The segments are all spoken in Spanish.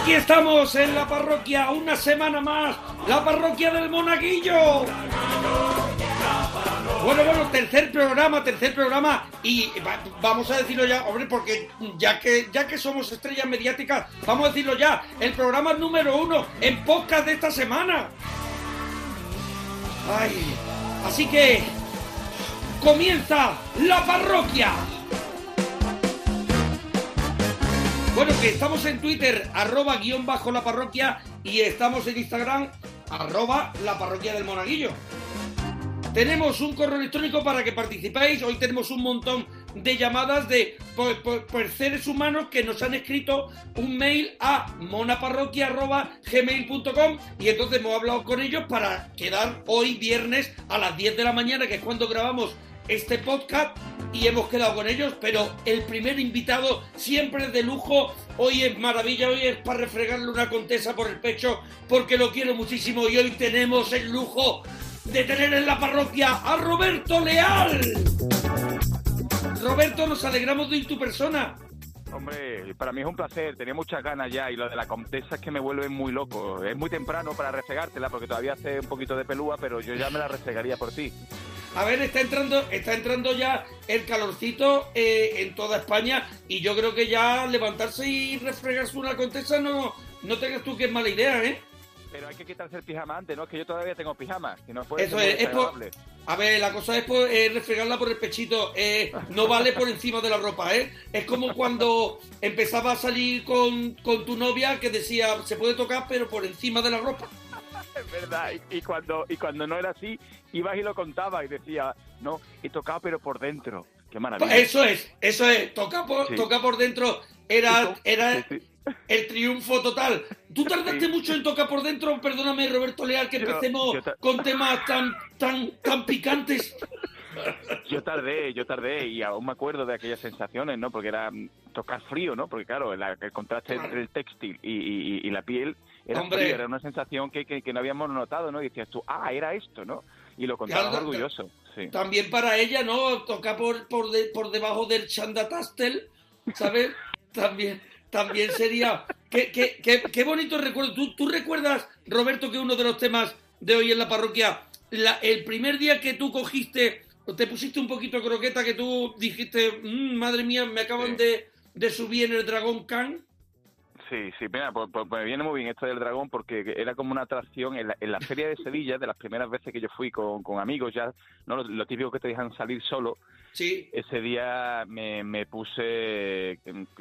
Aquí estamos en la parroquia, una semana más, la parroquia del Monaguillo. Bueno, bueno, tercer programa, tercer programa y va- vamos a decirlo ya, hombre, porque ya que ya que somos estrellas mediáticas, vamos a decirlo ya, el programa número uno en podcast de esta semana. Ay, así que comienza la parroquia. Bueno, que estamos en Twitter, arroba guion bajo la parroquia, y estamos en Instagram, arroba la parroquia del monaguillo. Tenemos un correo electrónico para que participéis. Hoy tenemos un montón de llamadas de por, seres humanos que nos han escrito un mail a monaparroquia.gmail.com y entonces hemos hablado con ellos para quedar hoy viernes a las 10 de la mañana, que es cuando grabamos este podcast y hemos quedado con ellos, pero el primer invitado siempre es de lujo, hoy es maravilla, hoy es para refregarle una contesa por el pecho porque lo quiero muchísimo y hoy tenemos el lujo de tener en la parroquia a Roberto Leal. Roberto, nos alegramos de ir tu persona. Hombre, para mí es un placer, tenía muchas ganas ya y lo de la contesa es que me vuelve muy loco. Es muy temprano para refregártela porque todavía hace un poquito de pelúa, pero yo ya me la refregaría por ti. A ver, está entrando, está entrando ya el calorcito eh, en toda España y yo creo que ya levantarse y refregarse una contesa no, no tengas tú que es mala idea, ¿eh? Pero hay que quitarse el pijama antes, ¿no? Es que yo todavía tengo pijama, que no puede Eso ser es, es por-. A ver, la cosa es por, eh, refregarla por el pechito, eh, no vale por encima de la ropa, ¿eh? Es como cuando empezaba a salir con, con tu novia que decía, se puede tocar, pero por encima de la ropa. Es verdad, y, y cuando, y cuando no era así, ibas y lo contabas y decía, no, he tocado pero por dentro. Qué maravilla. Eso es, eso es, toca por, Sí. toca por dentro, era, era Sí, sí. el triunfo total. ¿Tú tardaste mucho en tocar por dentro? Perdóname, Roberto Leal, que empecemos yo con temas tan, tan, tan picantes. Yo tardé, yo tardé y aún me acuerdo de aquellas sensaciones, ¿no? Porque era mm, tocar frío, ¿no? Porque claro, la- el contraste entre el textil y, y- y la piel era Hombre. frío, era una sensación que, que- que no habíamos notado, ¿no? Y decías tú, ah, era esto, ¿no? Y lo contabas Claro, orgulloso, sí. También para ella, ¿no? Tocar por, por, de- por debajo del chandatastel, ¿sabes? También, también sería... Qué, qué, qué, qué bonito recuerdo. ¿Tú, ¿Tú recuerdas, Roberto, que uno de los temas de hoy en la parroquia, la- el primer día que tú cogiste, te pusiste un poquito croqueta, que tú dijiste, "Mm, madre mía, me acaban Sí. de, de subir en el Dragón Khan? Sí, sí, mira, pues, pues- pues me viene muy bien esto del dragón porque era como una atracción en la, en la feria de Sevilla, de las primeras veces que yo fui con, con amigos ya, no lo, lo típico que te dejan salir solo, Sí. ese día me, me puse,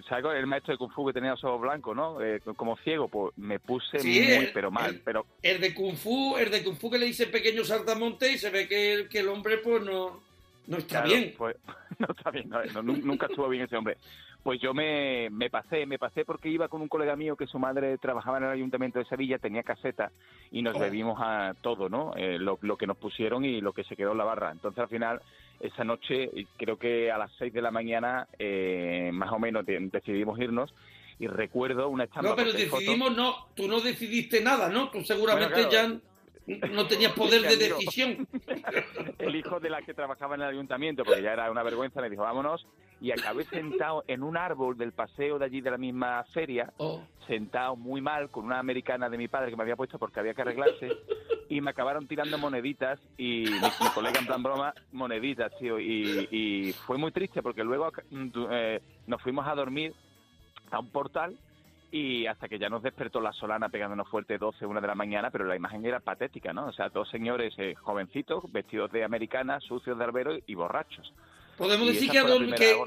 ¿sabes? El maestro de Kung Fu que tenía los ojos blancos, ¿no? Eh, como ciego, pues me puse Sí, muy, el- pero mal, el- pero El de Kung Fu, el de Kung Fu que le dice pequeño saltamonte y se ve que, el- que el hombre pues no, no está Claro, bien. pues, no está bien, no, no, nu- nunca estuvo bien ese hombre. Pues yo me, me pasé, me pasé porque iba con un colega mío que su madre trabajaba en el ayuntamiento de Sevilla, tenía caseta y nos bebimos a todo, ¿no? Eh, lo, lo que nos pusieron y lo que se quedó en la barra. Entonces al final, esa noche, creo que a las 6 de la mañana, eh, más o menos de- decidimos irnos y recuerdo una estampa No, pero decidimos, no, tú no decidiste nada, ¿no? Tú seguramente Bueno, claro. ya no tenías poder de amigo. decisión. el hijo de la que trabajaba en el ayuntamiento, porque ya era una vergüenza, me dijo, vámonos, y acabé sentado en un árbol del paseo de allí de la misma feria, Oh, sentado muy mal con una americana de mi padre que me había puesto porque había que arreglarse, y me acabaron tirando moneditas, y mi, mi colega en plan broma, moneditas, tío, y, y fue muy triste porque luego mm, eh, nos fuimos a dormir a un portal, y hasta que ya nos despertó la solana pegándonos fuerte 12, 1 de la mañana, pero la imagen era patética, ¿no? O sea, dos señores eh, jovencitos, vestidos de americana, sucios de albero y borrachos. Podemos Y decir que,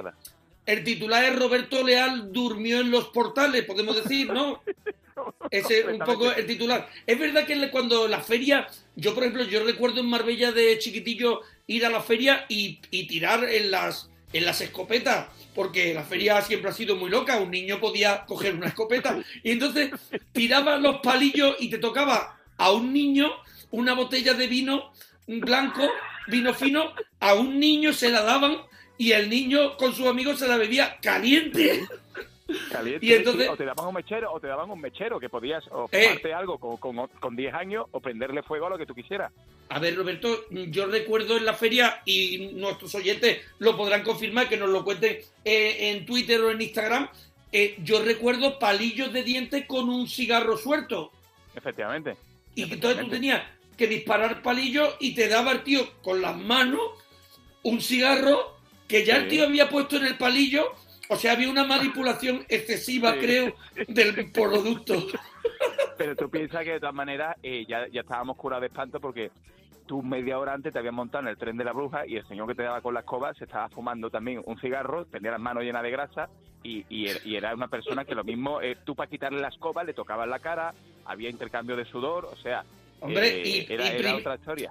el titular es Roberto Leal durmió en los portales, podemos decir, ¿no? Ese es un poco el titular. Es verdad que cuando la feria, yo por ejemplo, yo recuerdo en Marbella de chiquitillo ir a la feria y, y tirar en las, en las escopetas, porque la feria siempre ha sido muy loca, un niño podía coger una escopeta y entonces tiraba los palillos y te tocaba a un niño una botella de vino blanco, vino fino, a un niño se la daban y el niño con sus amigos se la bebía caliente. Caliente, Y entonces- o te daban un mechero, o te daban un mechero, que podías o Eh. algo con, con, con 10 años o prenderle fuego a lo que tú quisieras. A ver, Roberto, yo recuerdo en la feria, y nuestros oyentes lo podrán confirmar, que nos lo cuenten eh, en Twitter o en Instagram, eh, yo recuerdo palillos de dientes con un cigarro suelto. Efectivamente. Y entonces tú tenías que disparar palillos y te daba el tío con las manos un cigarro que ya el tío había puesto en el palillo. O sea, había una manipulación excesiva, Sí. creo, del producto. Pero tú piensas que de todas maneras eh, ya, ya estábamos curados de espanto porque tú media hora antes te habías montado en el tren de la bruja y el señor que te daba con la escoba se estaba fumando también un cigarro, tenía las manos llenas de grasa y, y era una persona que lo mismo, eh, tú para quitarle la escoba le tocabas la cara, había intercambio de sudor, o sea, Hombre, eh, y- era, y era prim- otra historia.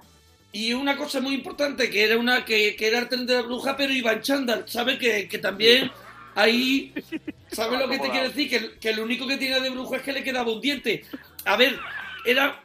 Y una cosa muy importante, que era una que, que era el tren de la bruja, pero iba en chándal, ¿sabes? Que, que también ahí, ¿sabes lo que te quiero decir? Que, que lo único que tenía de bruja es que le quedaba un diente. A ver, era,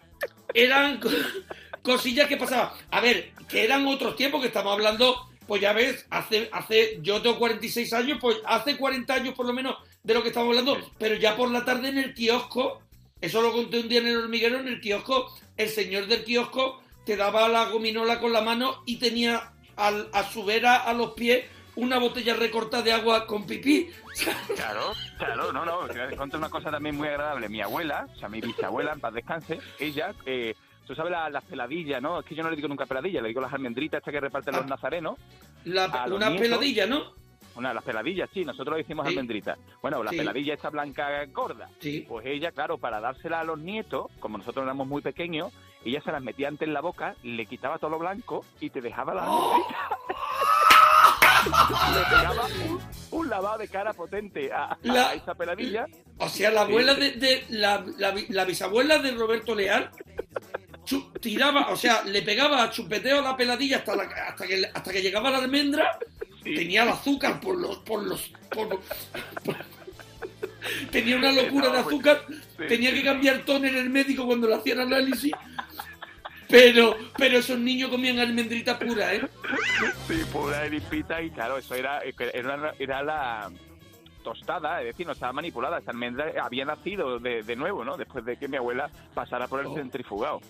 eran co- cosillas que pasaban. A ver, que eran otros tiempos que estamos hablando, pues ya ves, hace, hace, yo tengo 46 años, pues hace 40 años por lo menos de lo que estamos hablando, pero ya por la tarde en el kiosco, eso lo conté un día en el hormiguero, en el kiosco, el señor del kiosco te daba la gominola con la mano y tenía al- a su vera, a los pies, una botella recortada de agua con pipí. Claro, claro, no, no, te contar una cosa también muy agradable. Mi abuela, o sea, mi bisabuela, en paz descanse, ella, eh, tú sabes la- las peladillas, ¿no? Es que yo no le digo nunca peladillas, le digo las almendritas estas que reparten los Ah. nazarenos. La- una nietos. peladilla, ¿no? Una, las peladillas, sí, nosotros le decimos Sí. almendritas. Bueno, la Sí. peladilla esta blanca gorda. Sí. Pues ella, claro, para dársela a los nietos, como nosotros éramos muy pequeños, ella se las metía antes en la boca, le quitaba todo lo blanco y te dejaba la Le pegaba un, un lavado de cara potente a, a La- esa peladilla. O sea, la abuela de, de- la, la, la bisabuela de Roberto Leal tiraba, o sea, le pegaba a chupeteo a la peladilla hasta, la, hasta, que, hasta que llegaba la almendra, Sí. tenía el azúcar por los... Por los por- por- tenía una locura de azúcar, Sí. tenía que cambiar toner el médico cuando le hacían análisis, pero, pero esos niños comían almendrita pura, ¿eh? Sí, pura y limpita y claro, eso era, era, era la tostada, es decir, no estaba manipulada, esa almendra había nacido de, de nuevo, ¿no? Después de que mi abuela pasara por el Oh. centrifugado.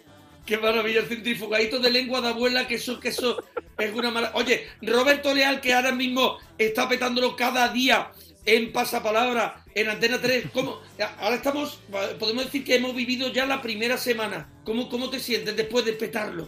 Qué maravilla, el centrifugadito de lengua de abuela, que eso, que eso es una maravilla. Oye, Roberto Leal, que ahora mismo está petándolo cada día en Pasapalabra, en Antena 3. ¿Cómo? Ahora estamos, podemos decir que hemos vivido ya la primera semana. ¿Cómo, cómo te sientes después de petarlo?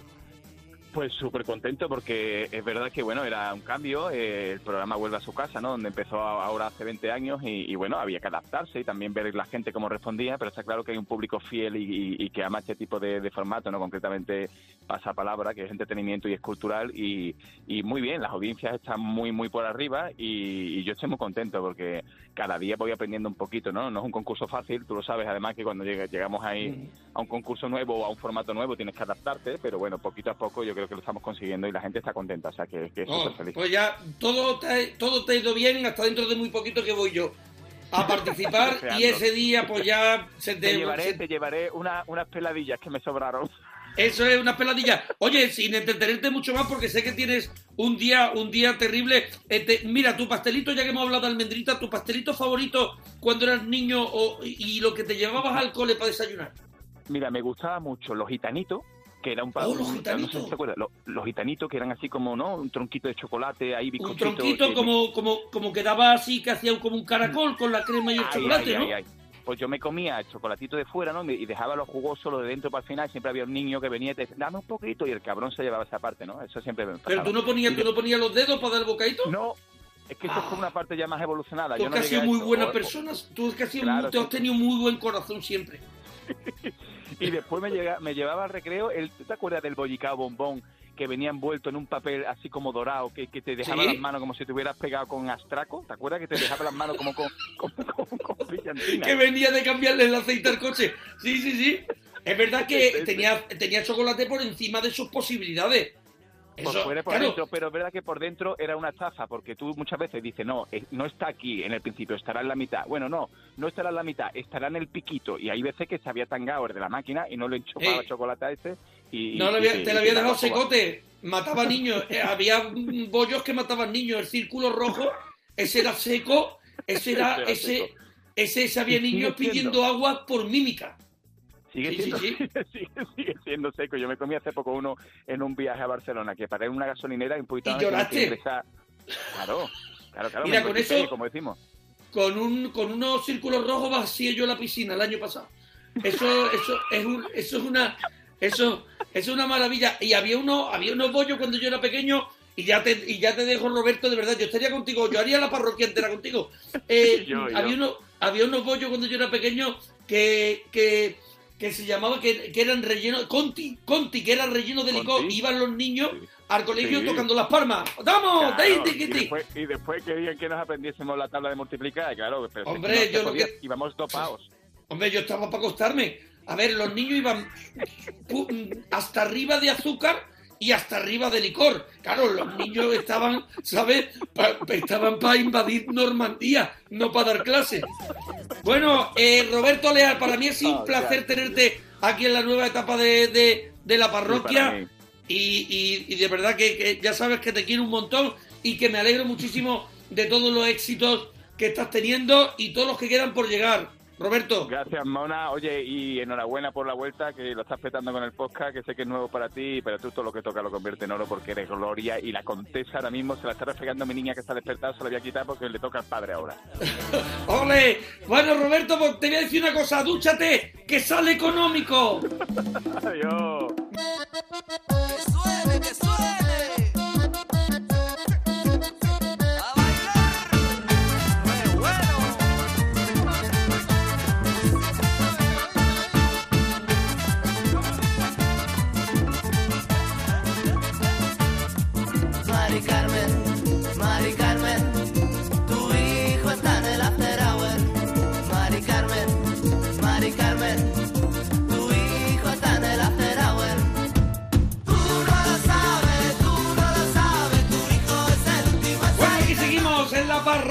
Pues súper contento porque es verdad que, bueno, era un cambio, eh, el programa vuelve a su casa, ¿no? Donde empezó ahora hace 20 años y, bueno, había que adaptarse y también ver la gente cómo respondía, pero está claro que hay un público fiel y, y- y que ama este tipo de, de formato, ¿no? Concretamente pasapalabra, que es entretenimiento y es cultural y, y muy bien, las audiencias están muy, muy por arriba y, y yo estoy muy contento porque cada día voy aprendiendo un poquito, ¿no? No es un concurso fácil, tú lo sabes, además que cuando llega- llegamos ahí a un concurso nuevo o a un formato nuevo tienes que adaptarte, pero bueno, poquito a poco yo creo que lo estamos consiguiendo y la gente está contenta, o sea que, que Oh, feliz. pues ya todo te, todo te ha ido bien, hasta dentro de muy poquito que voy yo a participar y ese día pues ya se Te te... llevaré, se- te llevaré una- unas peladillas que me sobraron. Eso es una peladilla. Oye, sin entretenerte mucho más, porque sé que tienes un día, un día terrible. Este, mira, tu pastelito, ya que hemos hablado de almendrita, tu pastelito favorito cuando eras niño o- y lo que te llevabas al cole para desayunar. Mira, me gustaba mucho los gitanitos, que era un Oh, los un- gitanitos. No sé si te acuerdas, los, los gitanitos que eran así como, ¿no? Un tronquito de chocolate, ahí Un bizcochito. tronquito que- como, como, como que daba así, que hacía como un caracol con la crema y el Ay, chocolate, ay, ¿no? ay. Pues yo me comía el chocolatito de fuera, ¿no? Y dejaba lo jugoso, lo de dentro para el final. Siempre había un niño que venía y te decía, dame un poquito, y el cabrón se llevaba esa parte, ¿no? Eso siempre me Pero pasaba. tú no ponías, tú no ponías los dedos para dar el bocadito. No, es que eso Ah. fue una parte ya más evolucionada. Tú Yo es no que has sido muy buena persona. Tú que has sido Claro, muy- te has sí. tenido muy buen corazón siempre. Y después me, llega, me llevaba al recreo, el, ¿tú te acuerdas del bollicao bombón? Que venía envuelto en un papel así como dorado, que, que te dejaba Sí. las manos como si te hubieras pegado con astraco. ¿Te acuerdas que te dejaba las manos como con, con, con- con brillantina? que venía de cambiarle el aceite al coche. Sí, sí, sí. Es verdad que Sí, sí. tenía, tenía chocolate por encima de sus posibilidades. Por Eso, fuera por claro, dentro, pero es verdad que por dentro era una estafa, porque tú muchas veces dices, no, no está aquí en el principio, estará en la mitad. Bueno, no, no estará en la mitad, estará en el piquito. Y hay veces que se había tangado el de la máquina y no le enchufaba Eh. chocolate a ese. Y, no, y- lo había- y- te lo había dejado secote. Mataba niños. Eh, había bollos que mataban niños. El círculo rojo, ese era seco. Ese era, Ese era ese, seco. ese, ese había niños pidiendo agua por mímica. Sigue Sí, siendo, sí. sigue, sigue siendo seco. Yo me comí hace poco uno en un viaje a Barcelona, que paré en una gasolinera y un poquito ¿Y lloraste? Claro, claro, claro. Mira, con eso- Como decimos. Con, un, con unos círculos rojos vacío yo la piscina el año pasado. Eso, eso, es, un- eso es una eso es una maravilla. Y había uno, había unos bollos cuando yo era pequeño, y ya te, y ya te dejo, Roberto, de verdad, yo estaría contigo, yo haría la parroquia entera contigo. Eh, Yo, yo. Había, uno, había unos bollos cuando yo era pequeño que, que, que se llamaba, que, que eran rellenos, Conti, Conti, que era relleno de licor. Iban los niños Sí. al colegio Sí. tocando las palmas. ¡Vamos! Claro, ¡Dai, y, después, y después querían que nos aprendiésemos la tabla de multiplicar, claro. Pero si Hombre, no yo lo que- íbamos dopados. Hombre, yo estaba para acostarme. A ver, los niños iban hasta arriba de azúcar y hasta arriba de licor. Claro, los niños estaban, ¿sabes? Pa- estaban para invadir Normandía, no para dar clases. Bueno, eh, Roberto Leal, para mí es un Oh, placer tenerte aquí en la nueva etapa de, de- de la parroquia. y- y de verdad que, que ya sabes que te quiero un montón y que me alegro muchísimo de todos los éxitos que estás teniendo y todos los que quedan por llegar. Roberto. Gracias, Mona. Oye, y enhorabuena por la vuelta, que lo estás petando con el podcast, que sé que es nuevo para ti, pero tú todo lo que toca lo convierte en oro porque eres gloria. Y la contesa ahora mismo se la está refregando a mi niña que está despertada, se la voy a quitar porque le toca al padre ahora. ¡Ole! Bueno, Roberto, pues te voy a decir una cosa, dúchate, que sale económico. Adiós. Que suene, que suene.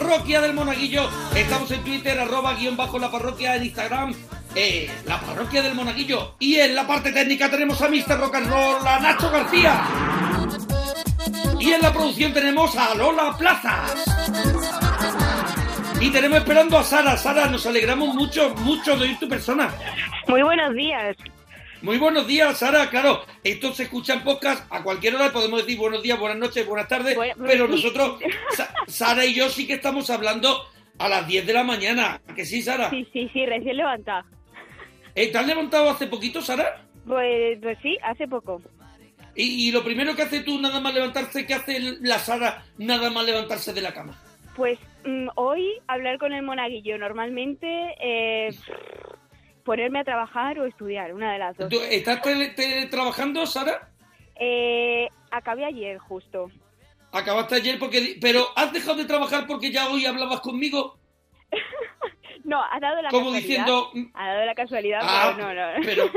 Parroquia del Monaguillo. Estamos en Twitter, arroba guion bajo la parroquia, en Instagram, eh, la parroquia del Monaguillo. Y en la parte técnica tenemos a Mr. Rock and Roll, a Nacho García. Y en la producción tenemos a Lola Plazas. Y tenemos esperando a Sara. Sara, nos alegramos mucho, mucho de oír tu persona. Muy buenos días. Muy buenos días, Sara. Claro, esto se escucha en podcast a cualquier hora. Podemos decir buenos días, buenas noches, buenas tardes. Bueno, pero nosotros, Sa- Sara y yo sí que estamos hablando a las 10 de la mañana. ¿A ¿Que sí, Sara? Sí, sí, sí, recién levantada. Eh, ¿Te has levantado hace poquito, Sara? Pues, pues sí, hace poco. Y, y lo primero que haces tú nada más levantarse, ¿qué hace la Sara nada más levantarse de la cama? Pues mm, hoy hablar con el monaguillo. Normalmente eh, ponerme a trabajar o estudiar, una de las dos. ¿Tú ¿Estás tele- trabajando, Sara? Eh, acabé ayer justo. Acabaste ayer porque... Pero ¿has dejado de trabajar porque ya hoy hablabas conmigo? No, ha dado la Como casualidad. diciendo... "Mm, Ha dado la casualidad, Ah, pero no, no. pero,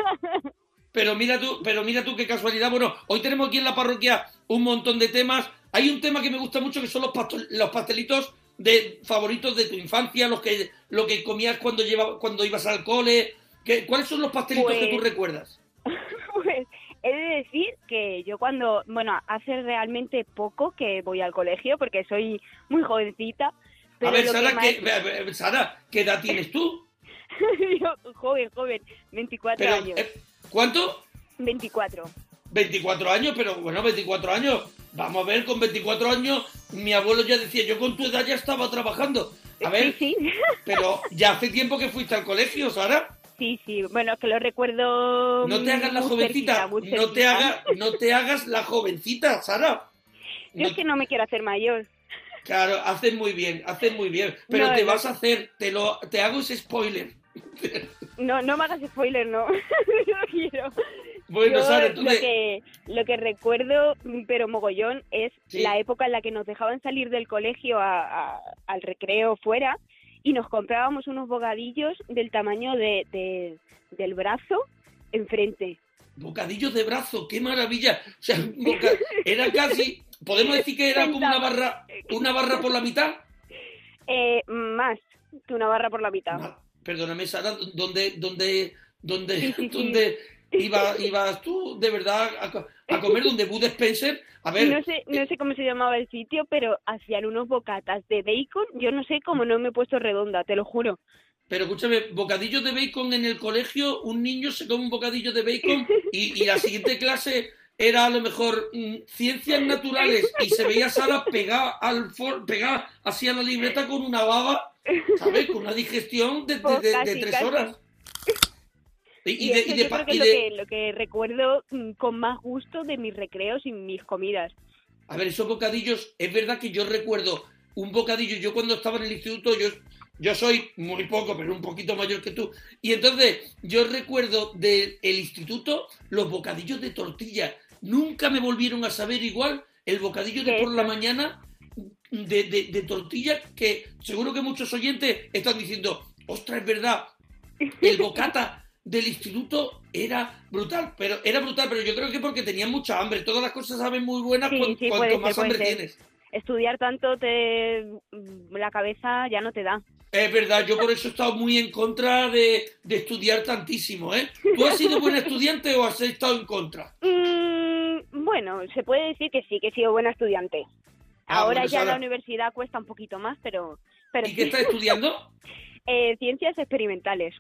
pero mira tú, pero mira tú qué casualidad. Bueno, hoy tenemos aquí en la parroquia un montón de temas. Hay un tema que me gusta mucho que son los, pastel- los pastelitos de favoritos de tu infancia, los que lo que comías cuando lleva, cuando ibas al cole. ¿Qué- ¿Cuáles son los pastelitos que tú Pues- recuerdas? Pues he de decir que yo cuando, bueno, hace realmente poco que voy al colegio porque soy muy jovencita. Pero A ver, lo que Sara, más- ¿qué, a ver, Sara, ¿qué edad tienes tú? Yo, joven, joven, 24 Pero, años. eh, ¿Cuánto? 24. 24 años, pero bueno, 24 años. Vamos a ver, con 24 años, mi abuelo ya decía, yo con tu edad ya estaba trabajando. A ver, Sí, sí. pero ya hace tiempo que fuiste al colegio, Sara. Sí, sí. Bueno, que lo recuerdo. No te hagas la jovencita, cerquita, no te hagas, no te hagas la jovencita, Sara. Yo No- es que no me quiero hacer mayor. Claro, haces muy bien, haces muy bien, pero No, te vas a hacer, te lo, te hago ese spoiler. No, no me hagas spoiler, no. no quiero. Bueno, Yo Sara, lo entonces, que, lo que recuerdo, pero mogollón, es Sí. la época en la que nos dejaban salir del colegio a- a- al recreo fuera y nos comprábamos unos bocadillos del tamaño de, de- del brazo enfrente. bocadillos de brazo, qué maravilla. O sea, boca- era casi, podemos decir que era como una barra, una barra por la mitad. Eh, más que una barra por la mitad. Perdóname, Sara, ¿dónde, dónde, dónde, Sí, sí, sí. dónde iba- ibas tú de verdad a, a comer donde Bud Spencer? A ver, No sé, no sé cómo se llamaba el sitio, pero hacían unos bocatas de bacon. Yo no sé cómo no me he puesto redonda, te lo juro. pero escúchame, bocadillos de bacon en el colegio, un niño se come un bocadillo de bacon y, y la siguiente clase era a lo mejor mm, ciencias naturales y se veía a Sara pegada al for, pegada así a la libreta con una baba, ¿sabes? Con una digestión de, de- de- tres horas. Y, y Y, de, eso y de yo creo que es de- lo, que, lo que recuerdo mm, con más gusto de mis recreos y mis comidas. A ver, esos bocadillos, es verdad que yo recuerdo un bocadillo, yo cuando estaba en el instituto, yo, yo soy muy poco, pero un poquito mayor que tú, y entonces yo recuerdo del el instituto los bocadillos de tortilla. Nunca me volvieron a saber igual el bocadillo de ¿Qué por la mañana de, de- de tortilla, que seguro que muchos oyentes están diciendo, ostras, es verdad, el bocata del instituto era brutal, pero era brutal, pero yo creo que porque tenía mucha hambre. Todas las cosas saben muy buenas Sí, cuan- sí, cuanto ser, más hambre tienes. Estudiar tanto te mm, la cabeza ya no te da. Es verdad, yo por eso he estado muy en contra de, de estudiar tantísimo, ¿eh? ¿Tú has sido buen estudiante o has estado en contra? Mm, bueno, se puede decir que sí, que he sido buena estudiante. Ah, Ahora ya Sara. la universidad cuesta un poquito más, pero, pero ¿Y qué estás estudiando? Eh, ciencias experimentales.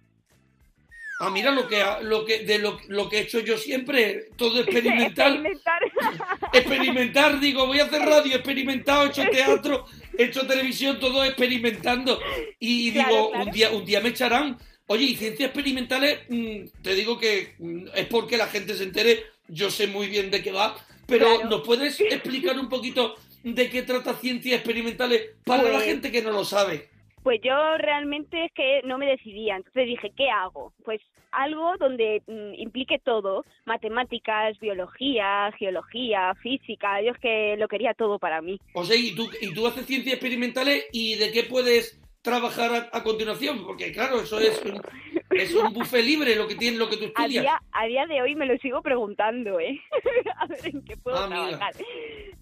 Ah, mira lo que lo que de lo, lo que he hecho yo siempre, todo experimental, Experimentar. experimentar, digo, voy a hacer radio, experimentado, he hecho teatro, he hecho televisión, todo experimentando. Y Claro, digo, claro. un día, un día me echarán. Oye, y ciencias experimentales, mm, te digo que mm, es porque la gente se entere, yo sé muy bien de qué va, pero Claro. ¿nos puedes explicar un poquito de qué trata ciencias experimentales para la Pues- gente que no lo sabe? Pues yo realmente es que no me decidía, entonces dije, ¿qué hago? Pues algo donde mm, implique todo, matemáticas, biología, geología, física, yo es que lo quería todo para mí. O sea, ¿y tú, y tú haces ciencias experimentales y de qué puedes trabajar a, a continuación? Porque claro, eso es un, es un buffet libre lo que tienes, lo que tú A estudias. día, a día de hoy me lo sigo preguntando, ¿eh? a ver en qué puedo Ah, trabajar.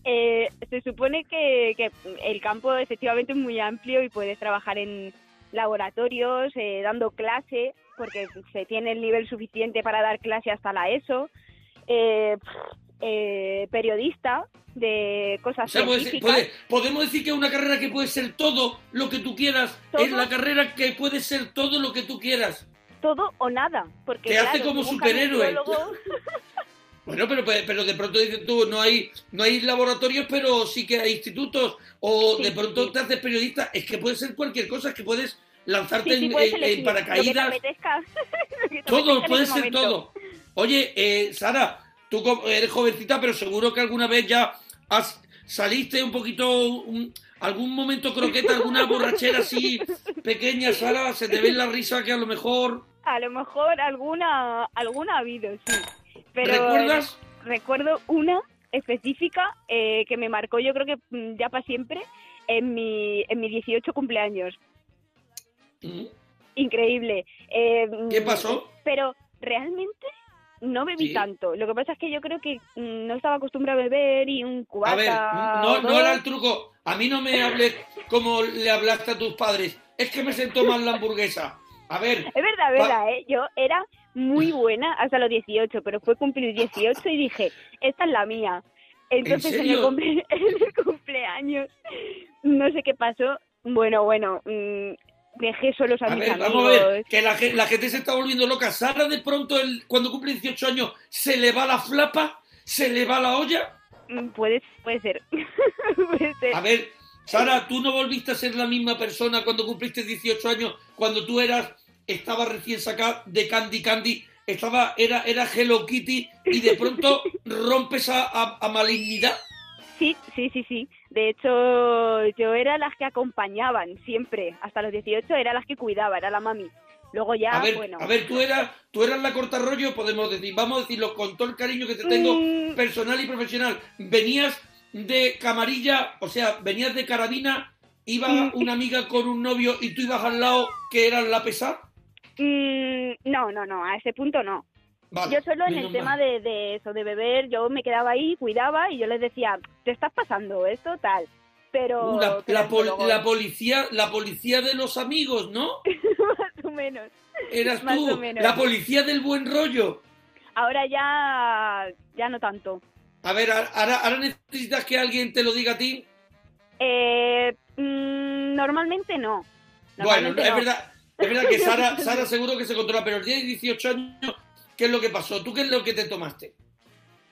Eh, se supone que, que el campo efectivamente es muy amplio y puedes trabajar en laboratorios, eh, dando clase, porque se tiene el nivel suficiente para dar clase hasta la ESO. Eh, eh, periodista de O cosas sea, puede- podemos decir que es una carrera que puede ser todo lo que tú quieras. ¿Todo? Es la carrera que puede ser todo lo que tú quieras. todo o nada, porque Te hace claro, como buscas un superhéroe. Bueno, pero, pero de pronto dices tú, no hay, no hay laboratorios, pero sí que hay institutos. O Sí, de pronto sí. te haces periodista. Es que puede ser cualquier cosa, es que puedes lanzarte Sí, en, paracaídas. apetezca. Lo que te Todo, puede ser momento. todo. Oye, eh, Sara, tú eres jovencita, pero seguro que alguna vez ya has, saliste un poquito, un- algún momento croqueta, alguna borrachera así pequeña, Sara, se te ve en la risa que a lo mejor... A lo mejor alguna, alguna ha habido, sí. Pero ¿Recuerdas? recuerdo una específica eh, que me marcó, yo creo que mm, ya para siempre, en mi, en mi 18 cumpleaños. Mm, Increíble. Eh, ¿Qué pasó? Pero realmente no bebí Sí. tanto. Lo que pasa es que yo creo que mm, no estaba acostumbrada a beber y un cubata. A ver, no, no era el truco. A mí no me hables como le hablaste a tus padres. Es que me sentó mal la hamburguesa. A ver, Es verdad, es verdad, ¿eh? Yo era muy buena hasta los 18, pero fue cumplir 18 y dije, esta es la mía. Entonces ¿En en, el, cumple- en el cumpleaños, no sé qué pasó. Bueno, bueno, mm, dejé solos a, a mis ver, amigos. vamos a ver, que la, la gente se está volviendo loca. Sara de pronto, el- cuando cumple 18 años, se le va la flapa, se le va la olla. Mm, Puede, puede ser. puede ser. A ver, Sara, tú no volviste a ser la misma persona cuando cumpliste 18 años, cuando tú eras, estaba recién sacada de Candy Candy, estaba, era, era Hello Kitty y de pronto rompes a, a- a malignidad. Sí, sí, sí, sí. De hecho, yo era las que acompañaban siempre. Hasta los 18 era las que cuidaba, era la mami. Luego ya, A ver, bueno. a ver, tú eras, tú eras la corta rollo, podemos decir, vamos a decirlo con todo el cariño que te tengo, Mm. personal y profesional. Venías de camarilla, o sea, venías de carabina, iba Mm. una amiga con un novio y tú ibas al lado que era la pesada. Mm, no, no, no, a ese punto no. Vale, yo solo en el tema de, de eso, de beber, yo me quedaba ahí, cuidaba y yo les decía, te estás pasando esto, tal. Pero... Uh, la, la pol- luego- la policía, la policía de los amigos, ¿no? más o menos. Eras Más tú, o menos. la policía del buen rollo. Ahora ya, ya no tanto. A ver, ahora, ahora necesitas que alguien te lo diga a ti. Eh, mm, normalmente no. Bueno, es verdad, es verdad que Sara, Sara seguro que se controla, pero tiene 18 años, ¿qué es lo que pasó? ¿Tú qué es lo que te tomaste?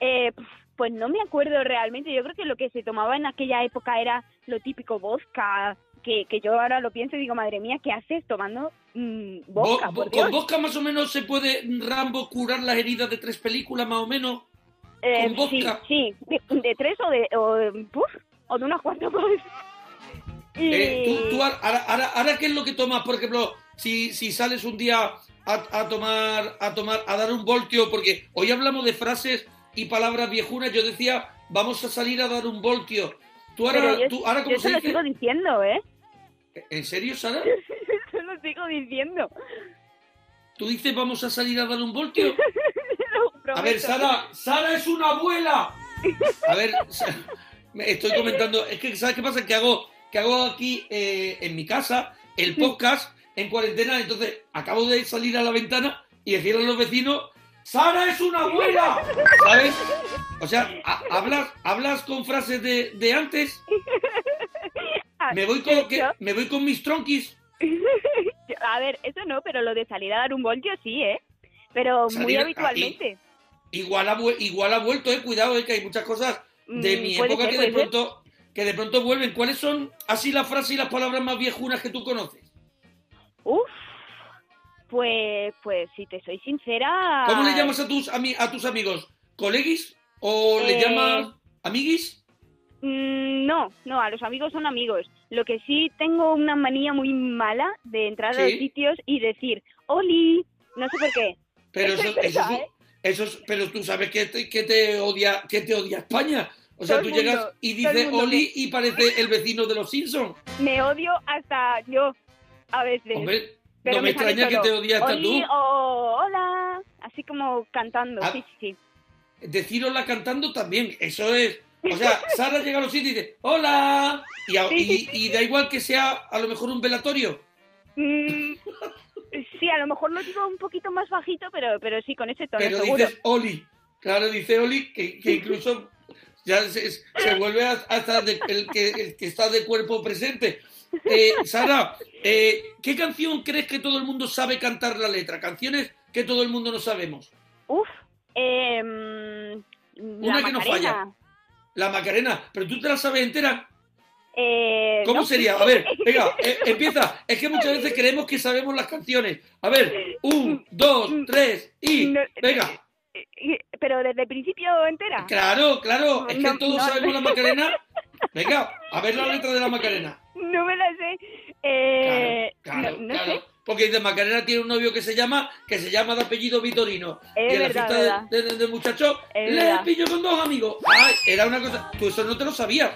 Eh, pues no me acuerdo realmente. Yo creo que lo que se tomaba en aquella época era lo típico vodka. Que, que yo ahora lo pienso y digo, madre mía, ¿qué haces tomando mm, vodka? Por vo- Dios? ¿Con vodka más o menos se puede Rambo curar las heridas de tres películas más o menos? Eh, con sí, vodka. sí, de, de tres o de, o, de- puf, o de unas cuantas más. Y... Eh, tú, tú ahora, ahora- ahora, ¿qué es lo que tomas? Por ejemplo, si, si sales un día a, a tomar, a tomar, a dar un voltio, porque hoy hablamos de frases y palabras viejunas, yo decía, vamos a salir a dar un voltio. Tú ahora, yo, tú, ahora yo ¿cómo se se lo dice? sigo diciendo, ¿eh? ¿En serio, Sara? Se lo sigo diciendo. ¿Tú dices vamos a salir a dar un voltio? A ver. Sara, Sara es una abuela. A ver, me estoy comentando, es que ¿sabes qué pasa? Que hago, que hago aquí eh, en mi casa el podcast en cuarentena, entonces acabo de salir a la ventana y decirle a los vecinos, Sara es una abuela, ¿sabes? O sea, ha- hablas, hablas con frases de, de antes, Ah, me voy con, que- yo- me voy con mis tronquis. A ver, eso no, pero lo de salir a dar un voltio sí, ¿eh? Pero muy habitualmente. Igual ha, igual ha vuelto, eh, cuidado, eh, que hay muchas cosas de Mm, mi época ser, que de ser. pronto que de pronto vuelven. ¿Cuáles son así las frases y las palabras más viejunas que tú conoces? Uf, pues, pues si te soy sincera... ¿Cómo le llamas a tus ami- a tus amigos? ¿Colegis? ¿O le Eh, llamas amiguis? Mm, No, no, a los amigos son amigos. Lo que sí tengo una manía muy mala de entrar a los sitios y decir, Oli, no sé por qué. Pero eso eso, es eso es verdad, un- ¿eh? eso es- pero tú sabes que te, que te odia que te odia España. O sea, Todo tú mundo, llegas y dices Oli y parece el vecino de los Simpsons. Me odio hasta yo, a veces. Hombre, Pero no me extraña que te odias hasta Oli, tú. o hola, así como cantando, Ah. sí, sí, sí. Decirosla cantando también, eso es. O sea, Sara llega a los sitios y dice, ¡Hola! Y, a- Sí, y- sí, y da igual que sea a lo mejor un velatorio. Mm, sí, a lo mejor lo digo un poquito más bajito, pero, pero sí, con ese tono Pero seguro. dices Oli. Claro, dice Oli que, que incluso ya se, se vuelve hasta de- el, que, el que está de cuerpo presente. Eh, Sara, eh, ¿qué canción crees que todo el mundo sabe cantar la letra? Canciones que todo el mundo no sabemos. Uf, em, Una la que no Macarena. falla. La Macarena, pero tú te la sabes entera. Eh, ¿Cómo no. sería? A ver, venga, eh, empieza. Es que muchas veces creemos que sabemos las canciones. A ver, un, dos, tres y. No, Venga. Pero desde el principio entera. Claro, claro, es que todos sabemos la Macarena. Venga, a ver la letra de la Macarena. No me la sé. Eh, Claro, claro, sé. Porque dice Macarena tiene un novio que se llama, que se llama de apellido Vitorino. Es y en la fiesta verdad. de, de- de muchacho Es le verdad. pillo con dos amigos. Ay, era una cosa. Tú eso no te lo sabías.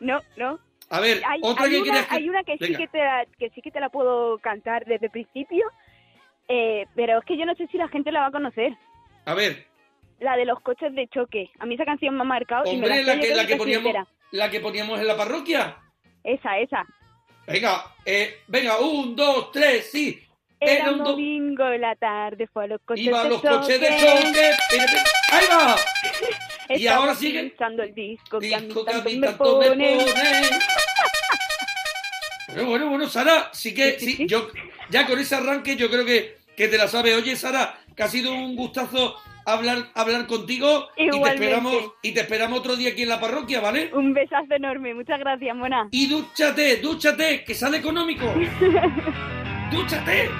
No, no. A ver, Hay, otra hay que una, que. hay una que sí que, te la, que sí que te la puedo cantar desde el principio, eh, pero es que yo no sé si la gente la va a conocer. A ver, La de los coches de choque. A mí esa canción me ha marcado y me la, hombre, la que, la que poníamos, la que poníamos en la parroquia. Esa, esa. Venga, eh, venga, un, dos, tres, sí. Era Era un un do- domingo en la tarde, fue a los coches Iba a de los choque. coches de choque. ¡Ahí va! Y ahora sigue- pinchando el disco que a mí que a tanto mí me tanto me pone. pone. Bueno, bueno, bueno, Sara, sí que, Sí, yo, ya con ese arranque yo creo que, que te la sabes. Oye, Sara, que ha sido un gustazo hablar, hablar contigo y te Igualmente. esperamos, y te esperamos otro día aquí en la parroquia, ¿vale? Un besazo enorme. Muchas gracias, Mona. Y dúchate, dúchate, que sale económico. dúchate.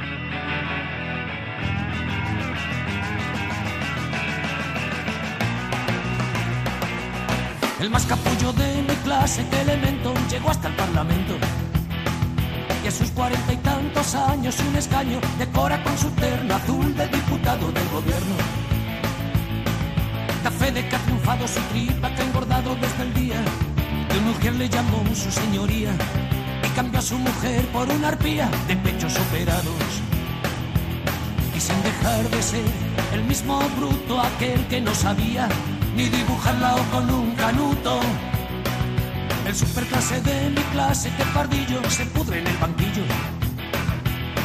El más capullo de mi clase, que elemento, llegó hasta el parlamento. Y a sus cuarenta y tantos años un escaño decora con su terno azul de diputado del gobierno. Café de que ha triunfado su tripa que ha engordado desde el día de mujer le llamó su señoría y cambió a su mujer por una arpía de pechos operados. Y sin dejar de ser el mismo bruto aquel que no sabía ni dibujarla o con un canuto. El superclase de mi clase que pardillo se pudre en el banquillo.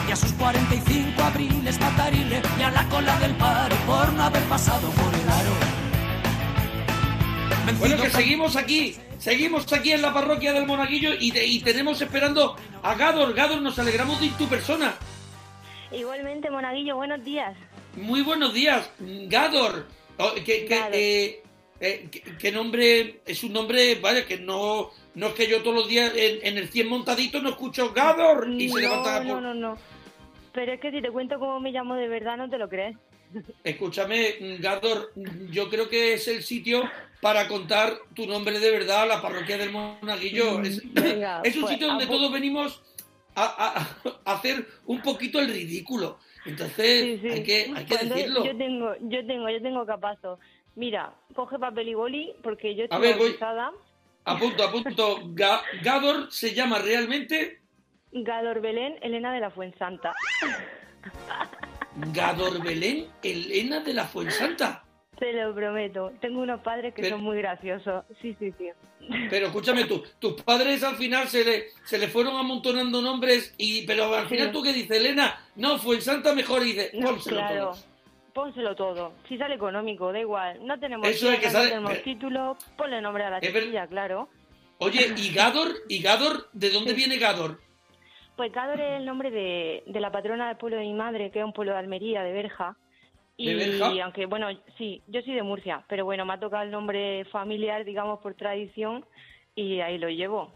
Y a sus 45 abriles matarile y a la cola del paro por no haber pasado por el aro. Bueno, Vencido que Cal- seguimos aquí, seguimos aquí en la parroquia del Monaguillo y, de- y tenemos esperando a Gador. Gador, nos alegramos de tu persona. Igualmente, Monaguillo, buenos días. Muy buenos días, Gador. Oh, que, que, Gador. eh, eh, que nombre, es un nombre, vaya, que no, no es que yo todos los días en, en el 100 montadito no escucho Gador y se levanta no, no, no, no. Pero es que si te cuento cómo me llamo de verdad, no te lo crees. Escúchame, Gador, yo creo que es el sitio para contar tu nombre de verdad a la parroquia del Monaguillo. Es, Venga, es un pues, sitio donde todos venimos a, a- a hacer un poquito el ridículo. Entonces, Sí, sí. hay que, hay que Cuando decirlo. Yo tengo, yo tengo, yo tengo capazo. Mira, coge papel y boli porque yo A estoy ver, voy. bautizada. A punto, a punto. Ga- Gador se llama realmente Gador Belén, Elena de la Fuensanta. Gador Belén Elena de la Fuensanta. Te lo prometo. Tengo unos padres que Pero- son muy graciosos. Sí, sí, sí. Pero escúchame tú, tus padres al final se le, se le fueron amontonando nombres, y pero al final Sí. tú que dices, Elena, no, Fuensanta mejor, y dices, No, claro. Pónselo todo. Si sale económico, da igual. No tenemos Eso es que sale- no tenemos pero- título, ponle nombre a la ver- chiquilla, claro. Oye, ¿y Gador? ¿Y Gador? ¿De dónde Sí. viene Gador? Pues Cador es el nombre de, de la patrona del pueblo de mi madre, que es un pueblo de Almería, de Berja. Y ¿De Berja? aunque, bueno, sí, yo soy de Murcia, pero bueno, me ha tocado el nombre familiar, digamos, por tradición, y ahí lo llevo.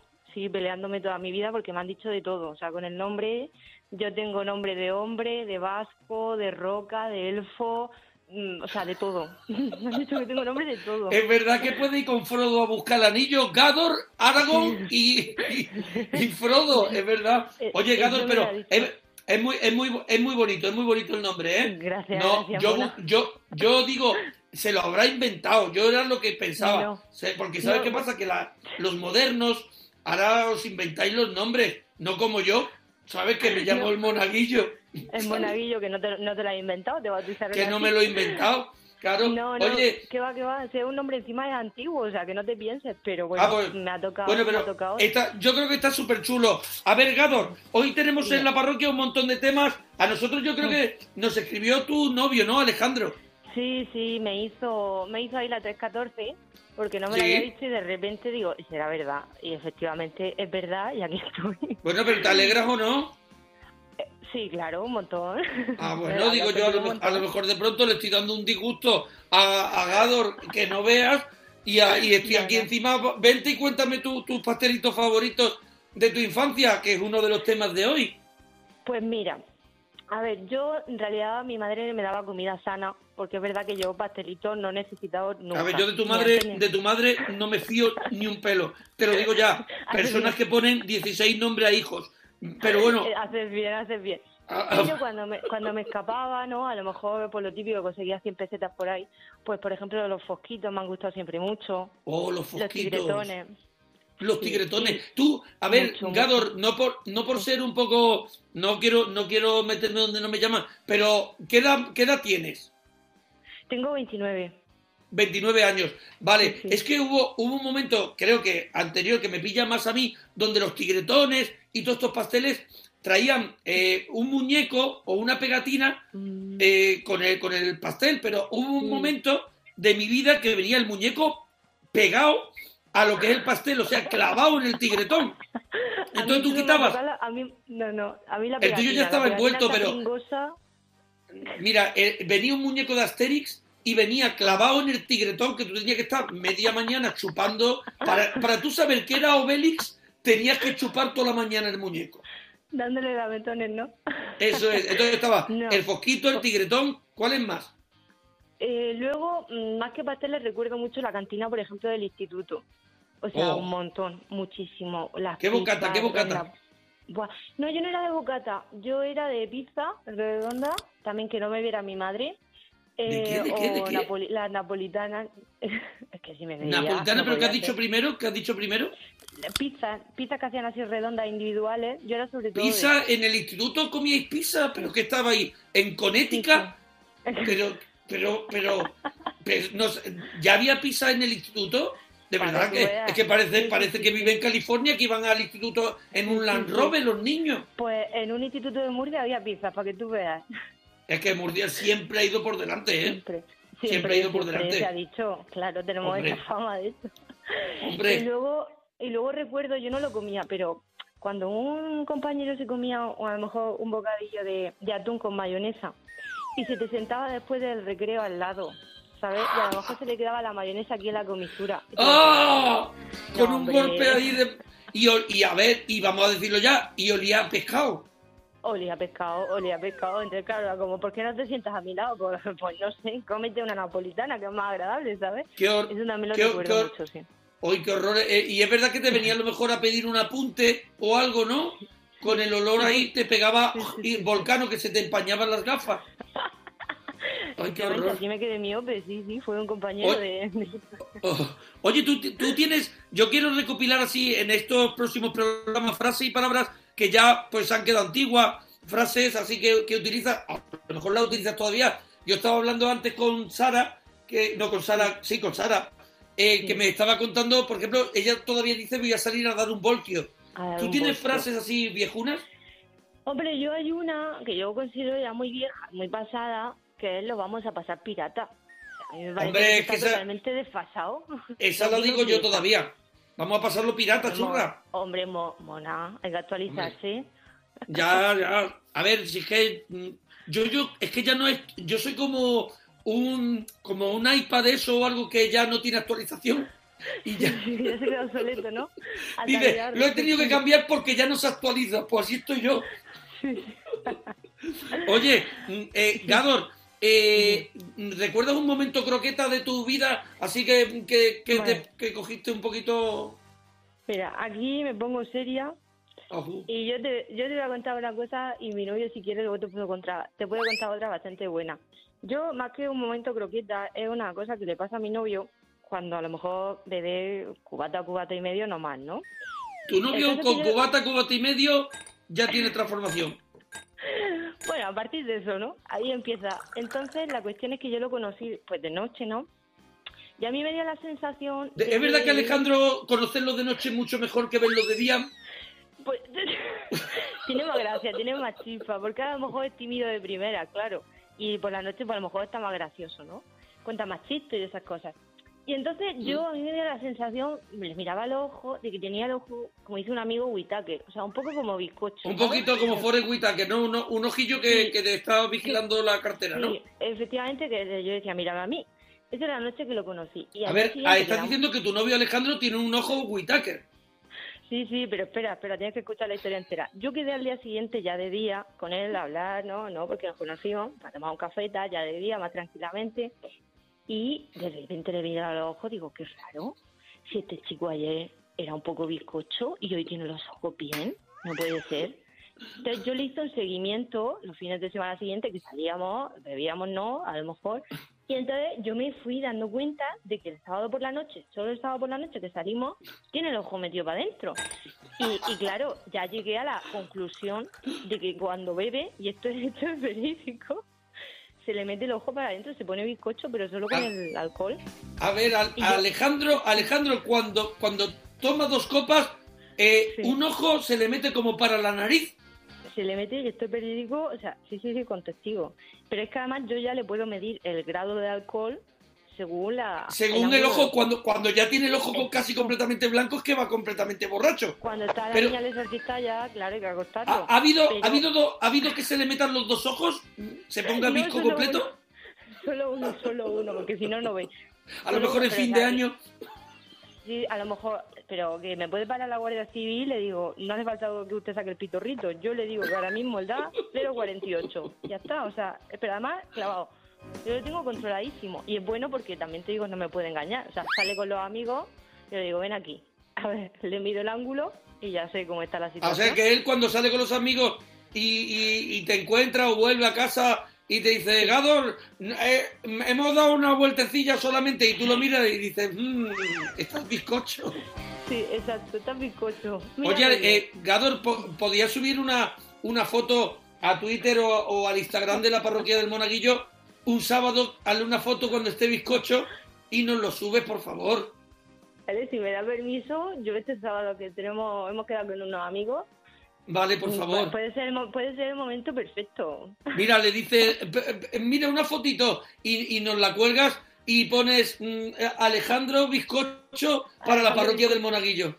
Peleándome toda mi vida porque me han dicho de todo. O sea, con el nombre, yo tengo nombre de hombre, de vasco, de roca, de elfo, mm, o sea, de todo. me han dicho que tengo nombre de todo. Es verdad que puede ir con Frodo a buscar el anillo, Gador, Aragorn y, y, y Frodo, es verdad. Eh, Oye, eso Gador, pero es, es muy, es, muy, es muy bonito, es muy bonito el nombre, ¿eh? Gracias, No, gracias, yo, yo, yo digo, se lo habrá inventado, yo era lo que pensaba. No. Porque ¿sabes No. qué pasa? Que la- los modernos, ahora os inventáis los nombres, no como yo, ¿sabes? Que me llamo No. el monaguillo. Es monaguillo que no te, no te lo has inventado, te bautizaron que no así. me lo he inventado. Claro, No, no, oye, que va, que va, si es un nombre encima es antiguo, o sea, que no te pienses, pero bueno, Ah, pues, me ha tocado, Bueno, me ha pero tocado. está- yo creo que está súper chulo. A ver, Gador, hoy tenemos en la parroquia un montón de temas. A nosotros yo creo que nos escribió tu novio, ¿no, Alejandro? Sí, sí, me hizo, me hizo ahí la 314, porque no me Sí. lo había visto y de repente digo, será verdad, y efectivamente es verdad y aquí estoy. Bueno, pero ¿te alegras o no? Sí, claro, un montón. Ah, bueno, la digo yo, a lo, a lo mejor de pronto le estoy dando un disgusto a, a Gador que no veas y, a- y estoy aquí encima. Vente y cuéntame tu- tus pastelitos favoritos de tu infancia, que es uno de los temas de hoy. Pues mira, a ver, yo en realidad mi madre me daba comida sana, porque es verdad que yo pastelitos no he necesitado nunca. A ver, yo de tu madre, de tu madre no me fío ni un pelo. Te lo digo ya. Personas que ponen 16 nombres a hijos. Pero bueno, haces bien, haces bien. Ah, ah. yo cuando me, cuando me escapaba, ¿no? A lo mejor por lo típico conseguía 100 pesetas por ahí. Pues, por ejemplo, los fosquitos me han gustado siempre mucho. oh, los Los fosquitos. tigretones. Los Sí, tigretones. sí. Tú, a ver, Mucho, Gador, no por, no por ser un poco, no quiero, no quiero meterme donde no me llaman, pero ¿qué edad, qué edad tienes? Tengo 29. 29 años. Vale, Sí, es que hubo, hubo un momento, creo que anterior, que me pilla más a mí, donde los tigretones y todos estos pasteles traían eh, un muñeco o una pegatina Mm, eh, con, el, con el pastel, pero hubo un momento de mi vida que venía el muñeco pegado a lo que es el pastel, o sea, clavado en el tigretón. Entonces tú quitabas, tocaba la- A mí, no, no, a mí la El tuyo ya pegatina, estaba pegatina envuelto, pero- mira, eh, venía un muñeco de Asterix y venía clavado en el tigretón que tú tenías que estar media mañana chupando. Para, para tú saber que era Obélix, tenías que chupar toda la mañana el muñeco. Dándole gavetones, ¿no? Eso es. Entonces estaba No. el fosquito, el tigretón. ¿Cuál es más? Eh, luego, mm, más que pasteles, recuerdo mucho la cantina, por ejemplo, del instituto. O sea, Oh. un montón, muchísimo. Las ¿Qué bocata, pizzas, qué bocata? la- Buah. No, yo no era de bocata, yo era de pizza redonda, también que no me viera mi madre. ¿De qué, de eh, qué, de o qué? napoli- las napolitanas. es que si me veía, Napolitana, no pero ¿qué podía has dicho primero? ¿Qué has dicho primero? Pizza, pizza que hacían así redondas individuales. Yo era sobre todo. de- Pizza, en el instituto comíais pizza, pero que estaba ahí en Conética, pero, pero, pero, pero no sé, ¿ya había pizza en el instituto? De verdad que es que parece, parece que vive en California, que iban al instituto en un Land. Rover los niños. Pues en un instituto de Murcia había pizza, para que tú veas. Es que Murcia siempre ha ido por delante, ¿eh? Siempre. Siempre ha ido por siempre delante. Se ha dicho, claro, tenemos esa fama de esto. Hombre. Y luego, y luego recuerdo, yo no lo comía, pero cuando un compañero se comía o a lo mejor un bocadillo de, de atún con mayonesa y se te sentaba después del recreo al lado, ¿sabes? Y a lo mejor se le quedaba la mayonesa aquí en la comisura. ¡Ah! Con un hombre. golpe ahí de... Y, a ver, y vamos a decirlo ya, y olía a pescado. Olía pescado, olía a pescado. Entonces, claro, como, ¿por qué no te sientas a mi lado? Pues, pues no sé, cómete una napolitana, que es más agradable, ¿sabes? Qué Eso también lo qué- recuerdo mucho, sí. ¡Ay, qué horror! Eh, y es verdad que te venía a lo mejor a pedir un apunte o algo, ¿no? Con el olor ahí te pegaba y volcano que se te empañaban las gafas. ¡Ay, qué horror! Así me quedé miope, sí, sí, fue un compañero de- Oh. Oye, ¿tú, tú tienes... Yo quiero recopilar así en estos próximos programas frases y palabras que ya pues han quedado antiguas, frases así que, que utilizas, a lo mejor las utilizas todavía. Yo estaba hablando antes con Sara, que no con Sara, sí, con Sara, eh, que me estaba contando, por ejemplo, ella todavía dice voy a salir a dar un voltio. ¿Tú tienes frases así viejunas? Hombre, yo hay una que yo considero ya muy vieja, muy pasada, que es lo vamos a pasar pirata. A mí me parece Hombre, que está que esa- totalmente desfasado. Esa la digo yo todavía. Vamos a pasarlo pirata, churra. Hombre, mo- mona, hay que actualizarse. Ya, ya. A ver, si es que mm, yo, yo, es que ya no es, yo soy como un, como un iPad de eso o algo que ya no tiene actualización. Y ya, ya se queda obsoleto, ¿no? dice, lo he tenido que cambiar porque ya no se actualiza. Pues así estoy yo. Oye, mm, eh, Gador, eh, ¿recuerdas un momento croqueta de tu vida así que, que, que, te- Bueno. que cogiste un poquito... Mira, aquí me pongo seria y yo te, yo te voy a contar una cosa y mi novio si quiere luego te puedo contar, te puedo contar otra bastante buena. Yo, más que un momento croqueta, es una cosa que le pasa a mi novio cuando a lo mejor bebe cubata, cubata y medio, no más, ¿no? Tu novio con yo- cubata, cubata y medio ya tiene transformación. Bueno, a partir de eso, ¿no? Ahí empieza. Entonces, la cuestión es que yo lo conocí, pues, de noche, ¿no? Y a mí me dio la sensación... De ¿Es verdad que Alejandro conocerlo de noche es mucho mejor que verlo de día? Pues, tiene más gracia, tiene más chispa, porque a lo mejor es tímido de primera, claro. Y por la noche, pues a lo mejor está más gracioso, ¿no? Cuenta más chistes y esas cosas. Y entonces yo a mí me dio la sensación, le miraba los ojos, de que tenía el ojo, como dice un amigo, Whitaker, o sea, un poco como bizcocho. Un poquito como Forrest Whitaker, ¿no? Un, un ojillo que, Sí. que te estaba vigilando la cartera, ¿no? Sí, efectivamente, que yo decía, mírame a mí. Esa era la noche que lo conocí. Y A ver, ah, estás quedamos- diciendo que tu novio Alejandro tiene un ojo Whitaker. Sí, sí, pero espera, espera, tienes que escuchar la historia entera. Yo quedé al día siguiente ya de día con él a hablar, ¿no? No, porque nos conocimos, para tomar un café tal, ya de día, más tranquilamente. Y de repente le vi a los ojos, digo, qué raro. Si este chico ayer era un poco bizcocho y hoy tiene los ojos bien, no puede ser. Entonces yo le hice un seguimiento los fines de semana siguiente que salíamos, bebíamos no, a lo mejor. Y entonces yo me fui dando cuenta de que el sábado por la noche, solo el sábado por la noche que salimos, tiene el ojo metido para adentro. Y, y claro, ya llegué a la conclusión de que cuando bebe, y esto es, esto es verídico, se le mete el ojo para adentro, se pone bizcocho, pero solo con Ah. el alcohol. A ver, al- Alejandro, Alejandro cuando, cuando toma dos copas, eh, Sí. un ojo se le mete como para la nariz. Se le mete, y esto es verídico, o sea, sí, sí, sí, con testigo. Pero es que además yo ya le puedo medir el grado de alcohol según la... Según el ojo, cuando, cuando ya tiene el ojo co- casi completamente blanco, es que va completamente borracho. Cuando está la niña del exorcista ya, claro, hay que acostarlo. ¿Ha, ha habido, Pero- ha, habido do- ¿Ha habido que se le metan los dos ojos? ¿Se ponga No, visco completo? Solo uno, solo uno, porque si no, no ve. A lo mejor en fin de año. Sí, a lo mejor, pero que me puede parar la Guardia Civil, le digo, no hace falta que usted saque el pitorrito. Yo le digo que ahora mismo el da 0,48. Ya está, o sea, pero además, clavado. Yo lo tengo controladísimo. Y es bueno porque también te digo, no me puede engañar. O sea, sale con los amigos, yo le digo, ven aquí. A ver, le mido el ángulo y ya sé cómo está la O situación. sea que él cuando sale con los amigos y, y- y te encuentra o vuelve a casa y te dice, Gador, eh, hemos dado una vueltecilla solamente y tú lo miras y dices, mmm, estás bizcocho. Sí, exacto, está bizcocho. Mira Oye, eh, Gador, po- ¿podías subir una, una foto a Twitter o, o al Instagram de la parroquia del Monaguillo un sábado, hazle una foto cuando esté bizcocho y nos lo subes, por favor? Vale, si me da permiso, yo este sábado que tenemos, hemos quedado con unos amigos. Vale, por mm, favor. Puede ser, puede ser el momento perfecto. Mira, le dice, "P- p- mira una fotito y, y nos la cuelgas y pones mm, Alejandro Bizcocho para la parroquia del Monaguillo.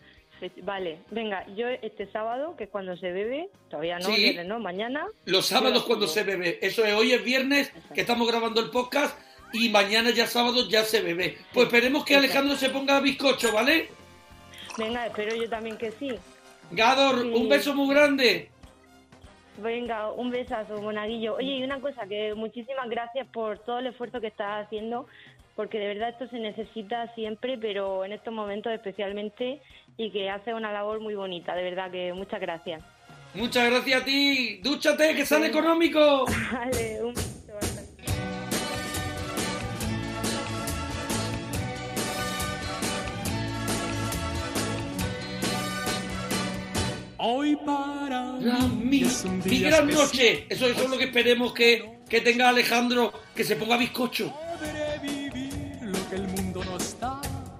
Vale, venga, yo este sábado, que es cuando se bebe, todavía no, Sí. viernes no, mañana. Los sábados cuando se bebe. Eso es, hoy es viernes que estamos grabando el podcast y mañana ya sábado ya se bebe. Pues esperemos que Exacto. Alejandro se ponga bizcocho, ¿vale? Venga, espero yo también que sí. Gador, Sí. un beso muy grande. Venga, un besazo, Monaguillo. Oye, y una cosa, que muchísimas gracias por todo el esfuerzo que estás haciendo, porque de verdad esto se necesita siempre, pero en estos momentos especialmente, y que haces una labor muy bonita, de verdad que muchas gracias. Muchas gracias a ti. Dúchate, que sale económico. Vale, un Hoy para La mi, es un gran especial. noche. Eso, eso es lo que esperemos que, que tenga Alejandro, que se ponga bizcocho.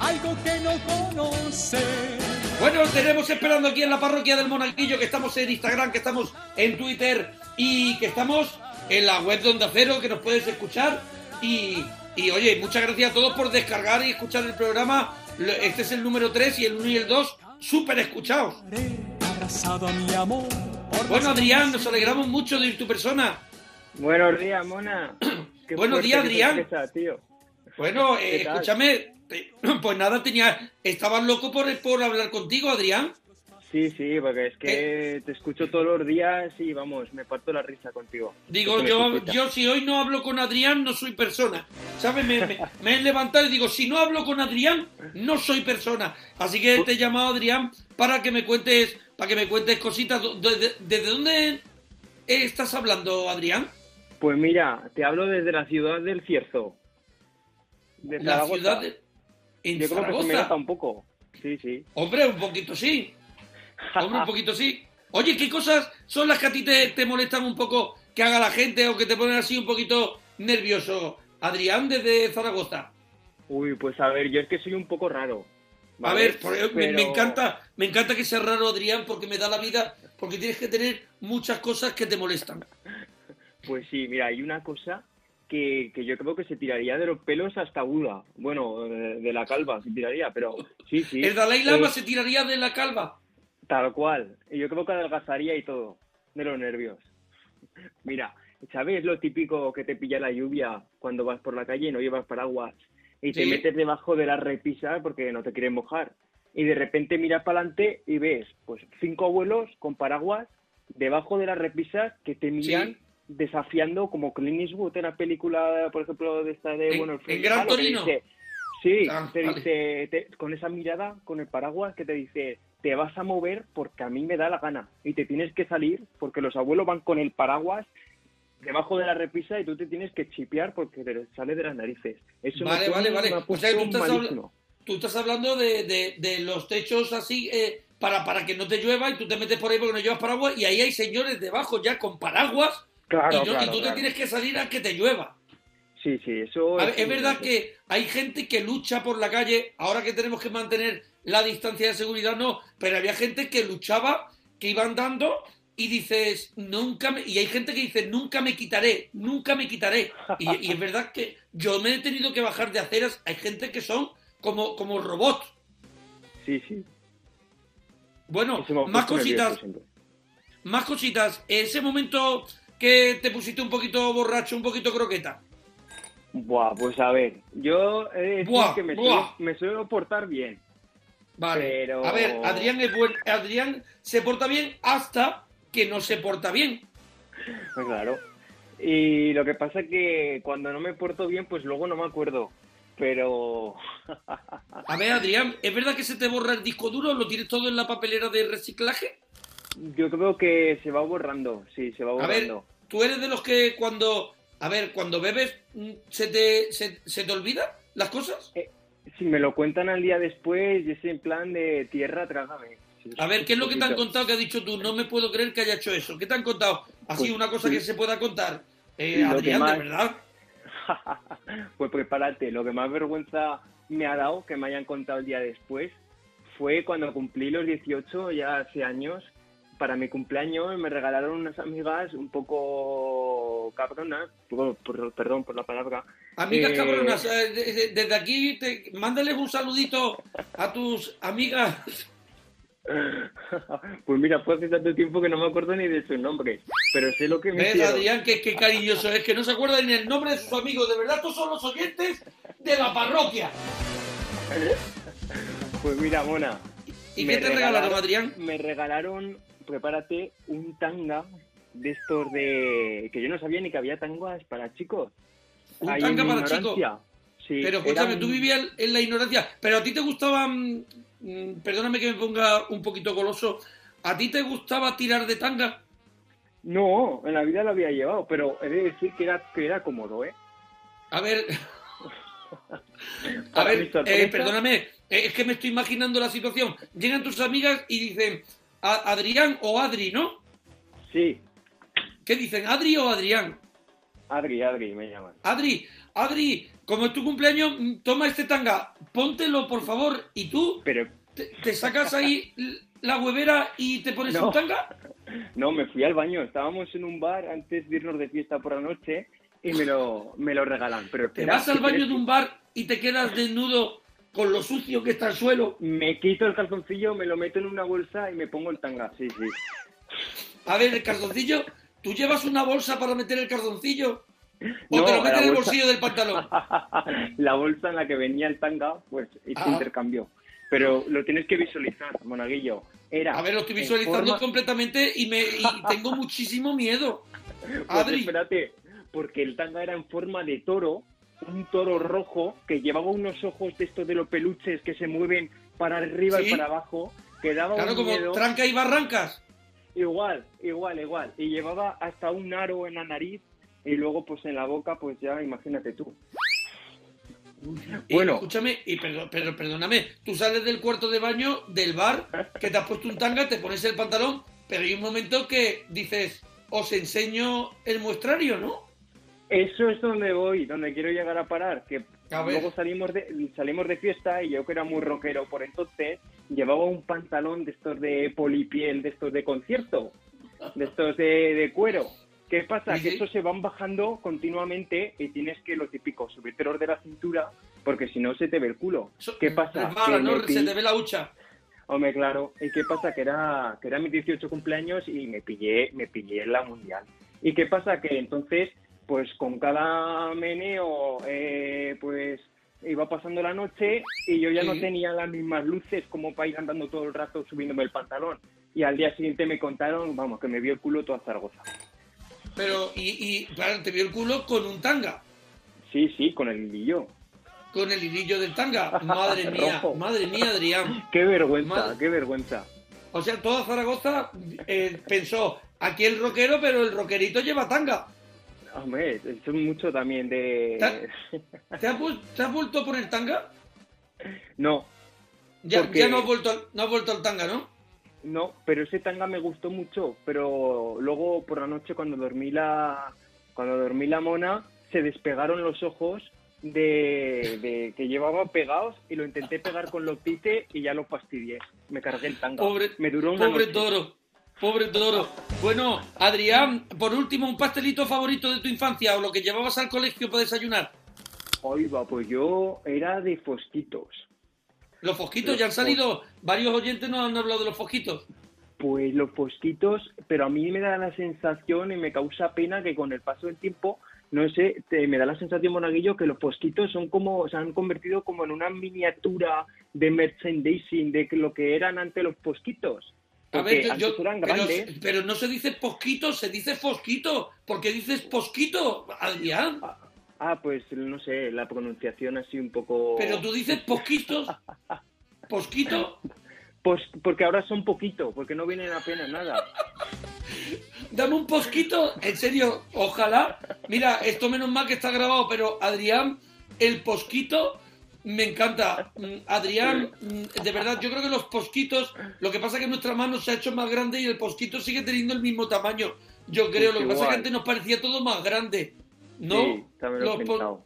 algo que no conoce. Bueno, tenemos esperando aquí en la parroquia del Monaguillo, que estamos en Instagram, que estamos en Twitter y que estamos en la web de Onda Cero, que nos puedes escuchar. Y, y, oye, muchas gracias a todos por descargar y escuchar el programa. Lo- Este es el número 3 y el 1 y el 2, súper escuchados. Bueno, Adrián, nos alegramos mucho de ir tu persona. Buenos días, mona. Qué Buenos días, Adrián. tío. Bueno, eh, escúchame, pues nada, tenía, estabas loco por, por hablar contigo, Adrián. Sí, sí, porque es Eh. que te escucho todos los días y vamos, me parto la risa contigo. Digo, yo, yo si hoy no hablo con Adrián, no soy persona. ¿Sabes? Me, me- me he levantado y digo, si no hablo con Adrián, no soy persona. Así que te he llamado, Adrián, para que me cuentes, para que me cuentes cositas. ¿Desde, desde dónde estás hablando, Adrián? Pues mira, te hablo desde la ciudad del Cierzo. De La ciudad de... En Yo creo que se me nota un poco. Sí, sí. Hombre, un poquito sí. Hombre, un poquito sí. Oye, ¿qué cosas son las que a ti te, te molestan un poco que haga la gente o que te ponen así un poquito nervioso? Adrián, desde Zaragoza. Uy, pues a ver, yo es que soy un poco raro. A ver, me, encanta, me encanta que sea raro, Adrián, porque me da la vida, porque tienes que tener muchas cosas que te molestan. Pues sí, mira, hay una cosa que, que yo creo que se tiraría de los pelos hasta Buda. Bueno, de la calva se tiraría, pero sí, sí. El Dalai Lama Eh, se tiraría de la calva. Tal cual. Y yo creo que adelgazaría y todo, de los nervios. Mira, ¿sabes lo típico que te pilla la lluvia cuando vas por la calle y no llevas paraguas? Y te metes debajo de la repisa porque no te quieres mojar. Y de repente miras para adelante y ves, pues, cinco abuelos con paraguas debajo de las repisas que te miran Sí. Desafiando como Clint Eastwood en la película, por ejemplo, de esta de, En- bueno, el en Gran Torino. dice- sí, Ah, te vale. dice, te- con esa mirada, con el paraguas, que te dice, te vas a mover porque a mí me da la gana y te tienes que salir porque los abuelos van con el paraguas debajo de la repisa y tú te tienes que chipear porque te sale de las narices. Eso Vale, vale, vale. O sea, tú estás, malísimo. tú estás hablando de, de- de los techos así eh, para, para que no te llueva y tú te metes por ahí porque no llevas paraguas y ahí hay señores debajo ya con paraguas Claro, y, no- y claro, tú te claro. tienes que salir a que te llueva. Sí, sí, eso ver, es evidente. verdad que hay gente que lucha por la calle, ahora que tenemos que mantener la distancia de seguridad, no, pero había gente que luchaba, que iba andando y dices, nunca me... Y hay gente que dice, nunca me quitaré, nunca me quitaré. Y, y es verdad que yo me he tenido que bajar de aceras, hay gente que son como, como robots. Sí, sí. Bueno, más nervioso cositas, más cositas. Ese momento que te pusiste un poquito borracho, un poquito croqueta. Buah, pues a ver, yo he de decir Buah, que me suelo, me suelo portar bien. Vale. Pero- A ver, Adrián es buen, Adrián se porta bien hasta que no se porta bien. Pues claro. Y lo que pasa que cuando no me porto bien, pues luego no me acuerdo. Pero A ver, Adrián, ¿es verdad que se te borra el disco duro? ¿Lo tienes todo en la papelera de reciclaje? Yo creo que se va borrando, sí, se va A ver, borrando. tú eres de los que cuando, a ver, cuando bebes, mm, ¿se te, se, se te olvidan las cosas? Si me lo cuentan al día después, y es en plan de tierra, trágame. A ver, ¿qué es lo que te han contado que has dicho tú? No me puedo creer que haya hecho eso. ¿Qué te han contado? Así, Pues, una cosa sí. que se pueda contar. Eh, Adrián, más- de verdad. pues prepárate, lo que más vergüenza me ha dado que me hayan contado el día después fue cuando cumplí los 18, ya hace años, para mi cumpleaños me regalaron unas amigas un poco cabronas, por- por- perdón por la palabra. Amigas Eh, cabronas, eh, de- de- desde aquí te, mándales un saludito a tus amigas. Pues mira, fue hace tanto tiempo que no me acuerdo ni de sus nombres, pero sé lo que me ¿Ves, hicieron. Adrián? Qué, qué cariñoso es, que no se acuerda ni el nombre de sus amigos. De verdad, estos son los oyentes de la parroquia. Pues mira, Mona. ¿Y me qué te regalaron, Adrián? Me regalaron, prepárate, un tanga de estos de... que yo no sabía ni que había tangas para chicos. Un Ahí tanga para chicos. Sí, Pero escúchame, tú vivías en la ignorancia. Pero a ti te gustaba, mm, mm, perdóname que me ponga un poquito goloso, ¿a ti te gustaba tirar de tanga? No, en la vida lo había llevado, pero he de decir que era, que era cómodo, ¿eh? A ver, a ver, eh, perdóname, eh, es que me estoy imaginando la situación. Llegan tus amigas y dicen, "A- Adrián o Adri, ¿no? Sí, ¿Qué dicen, Adri o Adrián? Adri, Adri me llaman. Adri, Adri, como es tu cumpleaños, mm, toma este tanga, póntelo, por favor. ¿Y tú Pero te, te sacas ahí la huevera y te pones No. un tanga? no, me fui al baño. Estábamos en un bar antes de irnos de fiesta por la noche y me lo, me lo regalan. Pero Te vas al baño de un bar y te quedas desnudo con lo sucio que está el suelo. Me quito el calzoncillo, me lo meto en una bolsa y me pongo el tanga. Sí, sí. A ver, el calzoncillo, ¿tú llevas una bolsa para meter el calzoncillo? ¿O No, te lo metes en el bolsillo del pantalón? la bolsa en la que venía el tanga, pues se Ah. intercambió. Pero lo tienes que visualizar, monaguillo. Era A ver, lo estoy visualizando forma- completamente y, me, y tengo muchísimo miedo. Pues Adri, espérate, porque el tanga era en forma de toro, un toro rojo que llevaba unos ojos de estos de los peluches que se mueven para arriba Sí. y para abajo, que daba claro, un como miedo. tranca y barrancas. Igual, igual, igual. Y llevaba hasta un aro en la nariz y luego pues en la boca, pues ya imagínate tú. Y, Bueno. escúchame, y perdón, pero perdóname, tú sales del cuarto de baño del bar, que te has puesto un tanga, te pones el pantalón, pero hay un momento que dices, os enseño el muestrario, ¿no? Eso es donde voy, donde quiero llegar a parar, que A luego salimos de, salimos de fiesta y yo que era muy rockero por entonces, llevaba un pantalón de estos de polipiel, de estos de concierto, de estos de, de cuero. ¿Qué pasa? Sí, que sí. esos se van bajando continuamente y tienes que, lo típico, subirte los de la cintura porque si no se te ve el culo. Eso- ¿Qué pasa? resbala, Que ¿no? Se te ve la hucha. Hombre, claro. ¿Y qué pasa? Que era, que era mi 18 cumpleaños y me pillé, me pillé en la mundial. ¿Y qué pasa? Que entonces, pues con cada meneo, eh, pues iba pasando la noche y yo ya no tenía las mismas luces como para ir andando todo el rato subiéndome el pantalón. Y al día siguiente me contaron, vamos, que me vio el culo toda Zaragoza. Pero, y, y claro, te vio el culo con un tanga, Sí, sí, con el hilillo. con el hilillo del tanga. Madre mía, madre mía, Adrián. Qué vergüenza, Madre- qué vergüenza. O sea, toda Zaragoza eh, pensó, aquí el rockero, pero el rockerito lleva tanga. Hombre, eso es mucho también de... ¿Te has, vuel- te has vuelto a poner tanga? no, Ya, Porque- ya no, has vuelto al, no has vuelto al tanga, ¿no? No, pero ese tanga me gustó mucho, pero luego por la noche cuando dormí la cuando dormí la mona se despegaron los ojos de, de que llevaba pegados y lo intenté pegar con los tite y ya lo fastidié. Me cargué el tanga. Pobre, me duró una pobre noche. toro, pobre toro. Bueno, Adrián, por último, un pastelito favorito de tu infancia o lo que llevabas al colegio para desayunar. Oiga, pues yo era de fosquitos. Los fosquitos, Los ya han salido, varios oyentes nos han hablado de los fosquitos. Pues los posquitos, pero a mí me da la sensación y me causa pena que con el paso del tiempo, no sé, te- me da la sensación, Monaguillo, que los posquitos son como, se han convertido como en una miniatura de merchandising de lo que eran antes los posquitos. A ver, yo, pero, no se dice posquito, se dice fosquito. ¿Por qué dices posquito, Adrián? Ah, pues no sé, la pronunciación así un poco... Pero tú dices posquitos. ¿Posquito? Pues porque ahora son poquito, porque no vienen apenas nada. Dame un posquito. En serio, ojalá. Mira, esto menos mal que está grabado, pero Adrián, el posquito me encanta. Mm, Adrián, mm, de verdad, yo creo que los posquitos, lo que pasa es que nuestra mano se ha hecho más grande y el posquito sigue teniendo el mismo tamaño. Yo creo, lo que pasa es que antes nos parecía todo más grande. ¿No? Sí, también lo he Los po- pensado.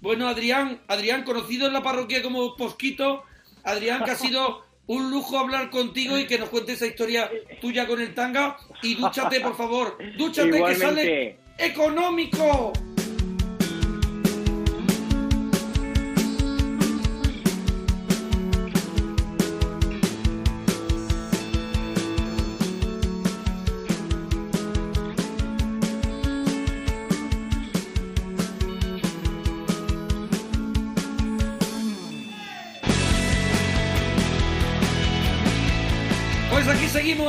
Bueno, Adrián, Adrián, conocido en la parroquia como Posquito, Adrián, que ha sido un lujo hablar contigo y que nos cuentes esa historia tuya con el tanga. Y dúchate, por favor, dúchate que sale Igualmente. económico.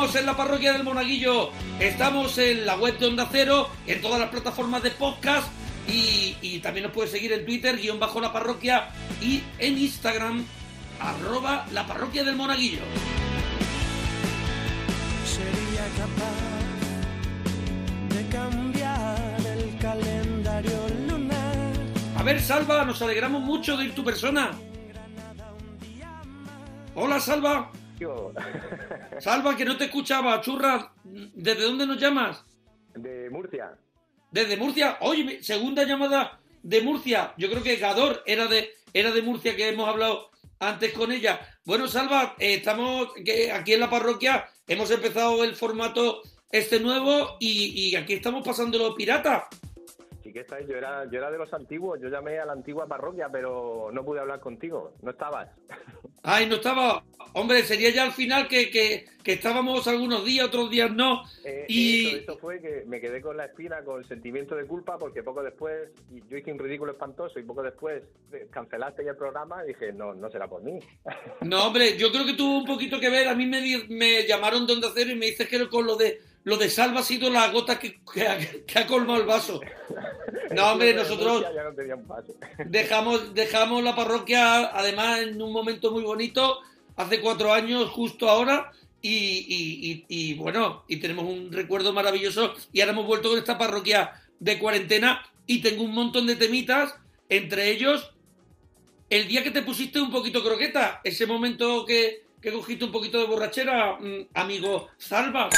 En la parroquia del Monaguillo. Estamos en la web de Onda Cero, en todas las plataformas de podcast y, y también nos puedes seguir en Twitter, guion bajo la parroquia y en Instagram, arroba la parroquia del Monaguillo. sería capaz de cambiar el calendario lunar. A ver, Salva, nos alegramos mucho de ir tu persona. Hola, Salva. Salva, que no te escuchaba, churra. ¿Desde dónde nos llamas? De Murcia. Desde Murcia. Oye, segunda llamada de Murcia. Yo creo que Gador era de, era de Murcia, que hemos hablado antes con ella. Bueno, Salva, eh, estamos aquí en la parroquia. Hemos empezado el formato este nuevo y, y aquí estamos pasándolo pirata. Sí que estáis, yo era, yo era de los antiguos, yo llamé a la antigua parroquia, pero no pude hablar contigo, no estabas. Ay, no estaba. Hombre, sería ya al final que, que- que estábamos algunos días, otros días no. Eh, y eso, eso fue que me quedé con la espina, con el sentimiento de culpa, porque poco después, y yo hice un ridículo espantoso y poco después eh, cancelaste ya el programa y dije, no, no será por mí. No, hombre, yo creo que tuvo un poquito que ver. A mí me, me llamaron de Onda Cero y me dices que con lo de lo de Salva ha sido la gota que, que ha, que ha colmado el vaso. No, hombre, nosotros dejamos, dejamos la parroquia, además, en un momento muy bonito, hace cuatro años, justo ahora, y, y- y- y, bueno, y tenemos un recuerdo maravilloso, y ahora hemos vuelto con esta parroquia de cuarentena, y tengo un montón de temitas, entre ellos, el día que te pusiste un poquito croqueta, ese momento que, que cogiste un poquito de borrachera, mm, amigo Salva.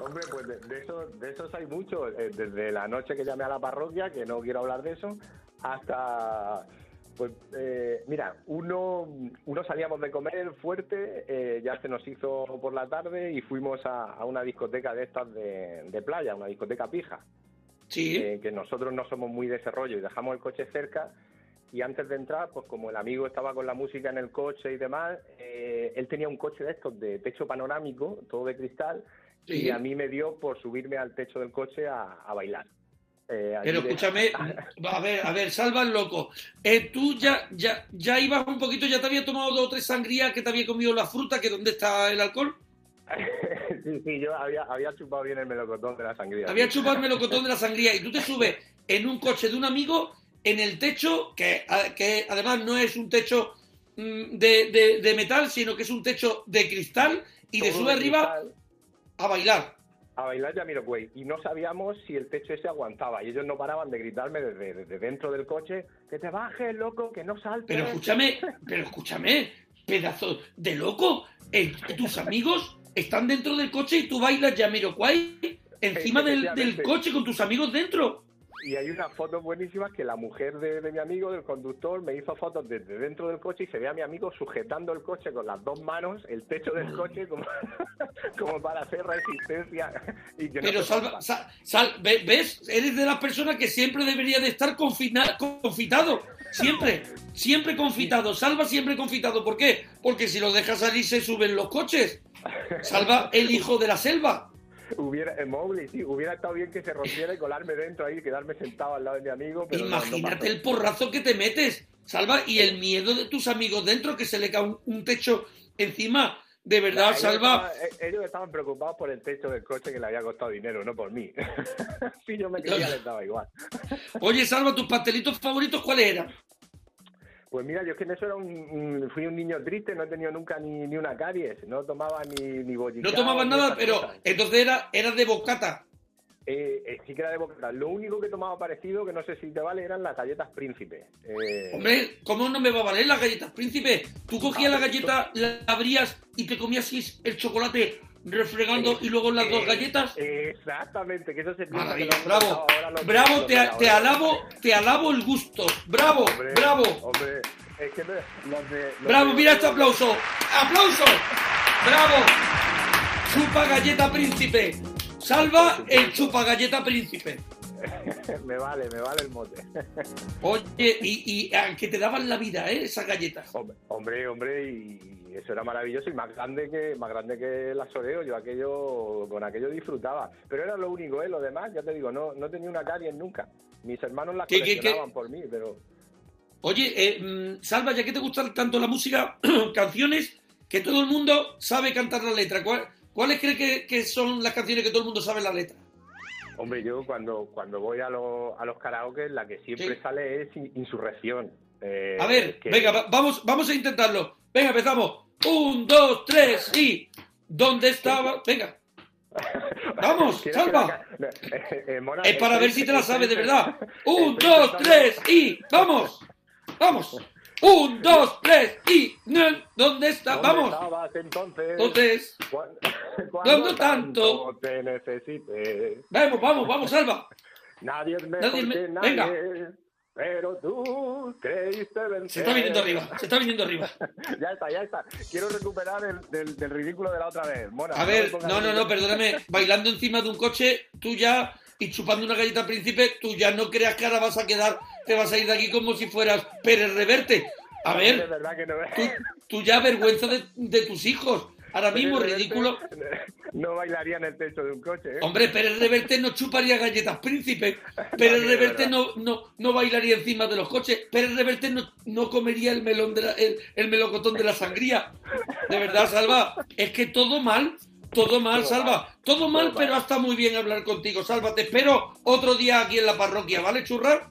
Hombre, pues de, de eso, de esos hay muchos. Eh, desde la noche que llamé a la parroquia, que no quiero hablar de eso, hasta. Pues eh, mira, uno, uno salíamos de comer fuerte, eh, ya se nos hizo por la tarde y fuimos a, a una discoteca de estas de, de playa, una discoteca pija. Sí. Eh, que nosotros no somos muy de ese rollo y dejamos el coche cerca y antes de entrar, pues como el amigo estaba con la música en el coche y demás, eh, él tenía un coche de estos de techo panorámico, todo de cristal, Sí. y a mí me dio por subirme al techo del coche a, a bailar. Eh, Pero de- escúchame, a ver, a ver, salva el loco. Eh, tú ya, ya, ya ibas un poquito, ya te había tomado dos o tres sangrías que te había comido la fruta, que dónde está el alcohol. sí, sí, yo había, había chupado bien el melocotón de la sangría. Había chupado el melocotón de la sangría y tú te subes en un coche de un amigo en el techo, que, que además no es un techo mm, de, de- de metal, sino que es un techo de cristal y Todo sube de arriba cristal. a bailar. a bailar Jamiroquai y no sabíamos si el techo ese aguantaba y ellos no paraban de gritarme desde, desde dentro del coche que te bajes, loco, que no saltes. Pero escúchame, pero escúchame, pedazo de loco. Tus amigos están dentro del coche y tú bailas Jamiroquai encima del, del coche con tus amigos dentro. Y hay unas fotos buenísimas que la mujer de, de mi amigo, del conductor, me hizo fotos desde dentro del coche y se ve a mi amigo sujetando el coche con las dos manos, el techo del coche, como, como para hacer resistencia. Y que Pero salva, sal- sal- ve- ¿ves? Eres de las personas que siempre debería de estar confina- confitado. Siempre, siempre confitado. Salva siempre confitado. ¿Por qué? Porque si lo dejas salir se suben los coches. Salva el hijo de la selva. Hubiera, eh, Mowgli, sí, hubiera estado bien que se rompiera y colarme dentro ahí, quedarme sentado al lado de mi amigo. Pero no, no Imagínate el porrazo que te metes, Salva, y el miedo de tus amigos dentro, que se le cae un, un techo encima. De verdad, Salva, estaban- eh, ellos estaban preocupados por el techo del coche que le había costado dinero, no por mí. si yo me creía, les daba igual. oye, Salva, ¿tus pastelitos favoritos cuáles eran? Pues mira, yo es que en eso era un, un- fui un niño triste, no he tenido nunca ni, ni una caries, no tomaba ni, ni bollicao, No tomaban ni nada, pero cosas. entonces era, era de bocata. Eh, eh, sí que era de boca. Lo único que tomaba parecido, que no sé si te vale, eran las galletas príncipe. Eh, Hombre, ¿cómo no me va a valer las galletas príncipe? Tú cogías la galleta, la abrías y te comías el chocolate refregando y luego las dos eh, galletas. Exactamente, que eso se Maravilla, bravo, bravo, te, te alabo, te alabo el gusto. Bravo, Hombre, bravo, Hombre, es que me- los de- los bravo, de- mira este aplauso. ¡Aplauso! ¡Bravo! Chupa galleta príncipe. Salva el chupa galleta príncipe. me vale, me vale el mote. Oye, y, y ah, que te daban la vida, ¿eh? Esas galletas. Hombre, hombre, y eso era maravilloso y más grande que más grande que las Oreo. Yo aquello con aquello disfrutaba, pero era lo único, ¿eh? Lo demás, ya te digo, no no tenía una caries nunca. Mis hermanos las ¿Qué, qué, qué? coleccionaban por mí, pero Oye, eh, mm, Salva, ya que te gusta tanto la música, canciones que todo el mundo sabe cantar la letra. ¿Cuál- ¿Cuáles crees que, que son las canciones que todo el mundo sabe la letra? Hombre, yo cuando cuando voy a los a los karaoke la que siempre Sí. sale es In- Insurrección. Eh, A ver, que- venga, va- vamos, vamos a intentarlo. Venga, empezamos. Un, dos, tres y. ¿Dónde estaba? Venga. Vamos, ¿Quieres que Salva. la Eh, eh, Mona, Es para ver si te la sabes de verdad. Un, dos, tres y. ¡Vamos! ¡Vamos! Un, dos, tres y. ¿Dónde está? ¿Dónde ¡Vamos! estabas entonces? Entonces. Cuando, ¿Dónde tanto? te. Vamos, vamos, vamos, Salva. Nadie es mejor Nadie me- que nadie. venga. Pero tú creíste vencer. Se está viniendo arriba, se está viniendo arriba. ya está, ya está. Quiero recuperar el del, del ridículo de la otra vez. Mona, A me ver, no, no, no, perdóname. Bailando encima de un coche, tú ya, y chupando una galleta príncipe, tú ya no creas que ahora vas a quedar, te vas a ir de aquí como si fueras Pérez Reverte. A ver, que no. tú, tú ya vergüenza de, de tus hijos. Ahora mismo, ridículo. No bailaría en el techo de un coche, ¿eh? Hombre, Pérez Reverte no chuparía galletas príncipe. Pérez es Reverte no, no, no bailaría encima de los coches. Pérez Reverte no, no comería el melón de la- el, el melocotón de la sangría. De verdad, Salva, es que todo mal, todo mal, Todo Salva. mal. Todo mal, Todo pero mal. hasta muy bien hablar contigo, Salva. Te espero otro día aquí en la parroquia, ¿vale, churra?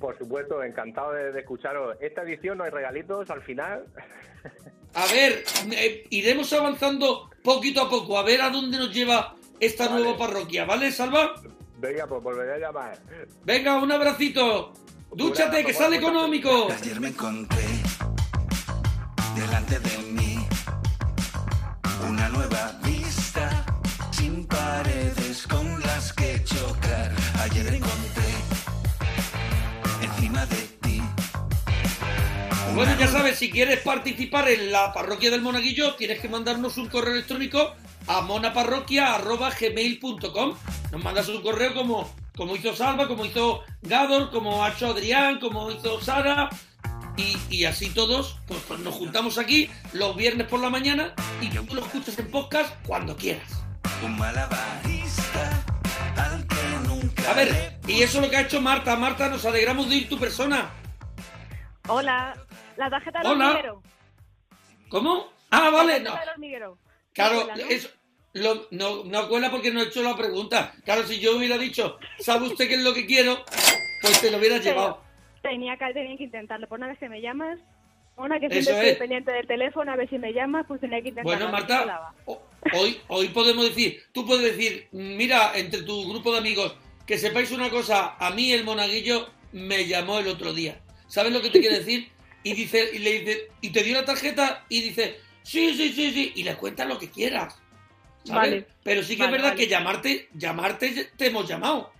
Por supuesto, encantado de, de escucharos. Esta edición no hay regalitos al final. A ver, eh, iremos avanzando poquito a poco, a ver a dónde nos lleva esta Vale. nueva parroquia, ¿vale, Salva? Venga, pues volveré a llamar. Venga, un abracito. Dúchate, que sale económico. Ayer me encontré delante de mí paredes con las que chocar. Ayer encontré encima de ti. Bueno, ya sabes, si quieres participar en la parroquia del Monaguillo, tienes que mandarnos un correo electrónico a monaparroquia.gmail.com. Nos mandas un correo como, como hizo Salva, como hizo Gador, como ha hecho Adrián, como hizo Sara. Y, y así todos, pues, pues nos juntamos aquí los viernes por la mañana y tú lo escuchas en podcast cuando quieras. Un malabarista al que nunca A ver, y eso es lo que ha hecho Marta. Marta, nos alegramos de ir tu persona. Hola, la tarjeta de Hola. hormiguero. ¿Cómo? Ah, vale, La no. tarjeta del hormiguero. Claro, Cuela, ¿no? eso lo- no, no cuela porque no he hecho la pregunta. Claro, si yo hubiera dicho, ¿sabe usted qué es lo que quiero? Pues te lo hubiera Pero llevado. Tenía que, tenía que intentarlo. Por una vez que me llamas, una que siempre es. estoy pendiente del teléfono, a ver si me llamas, pues tenía que intentarlo. Bueno, Marta, hoy, hoy podemos decir, tú puedes decir, mira, entre tu grupo de amigos, que sepáis una cosa, a mí el monaguillo me llamó el otro día. ¿Sabes lo que te quiere decir? Y dice, y le dice, y te dio la tarjeta y dice, sí, sí, sí, sí, y le cuentas lo que quieras. ¿sabes? Vale. Pero sí que Vale, es verdad vale. que llamarte, llamarte te hemos llamado.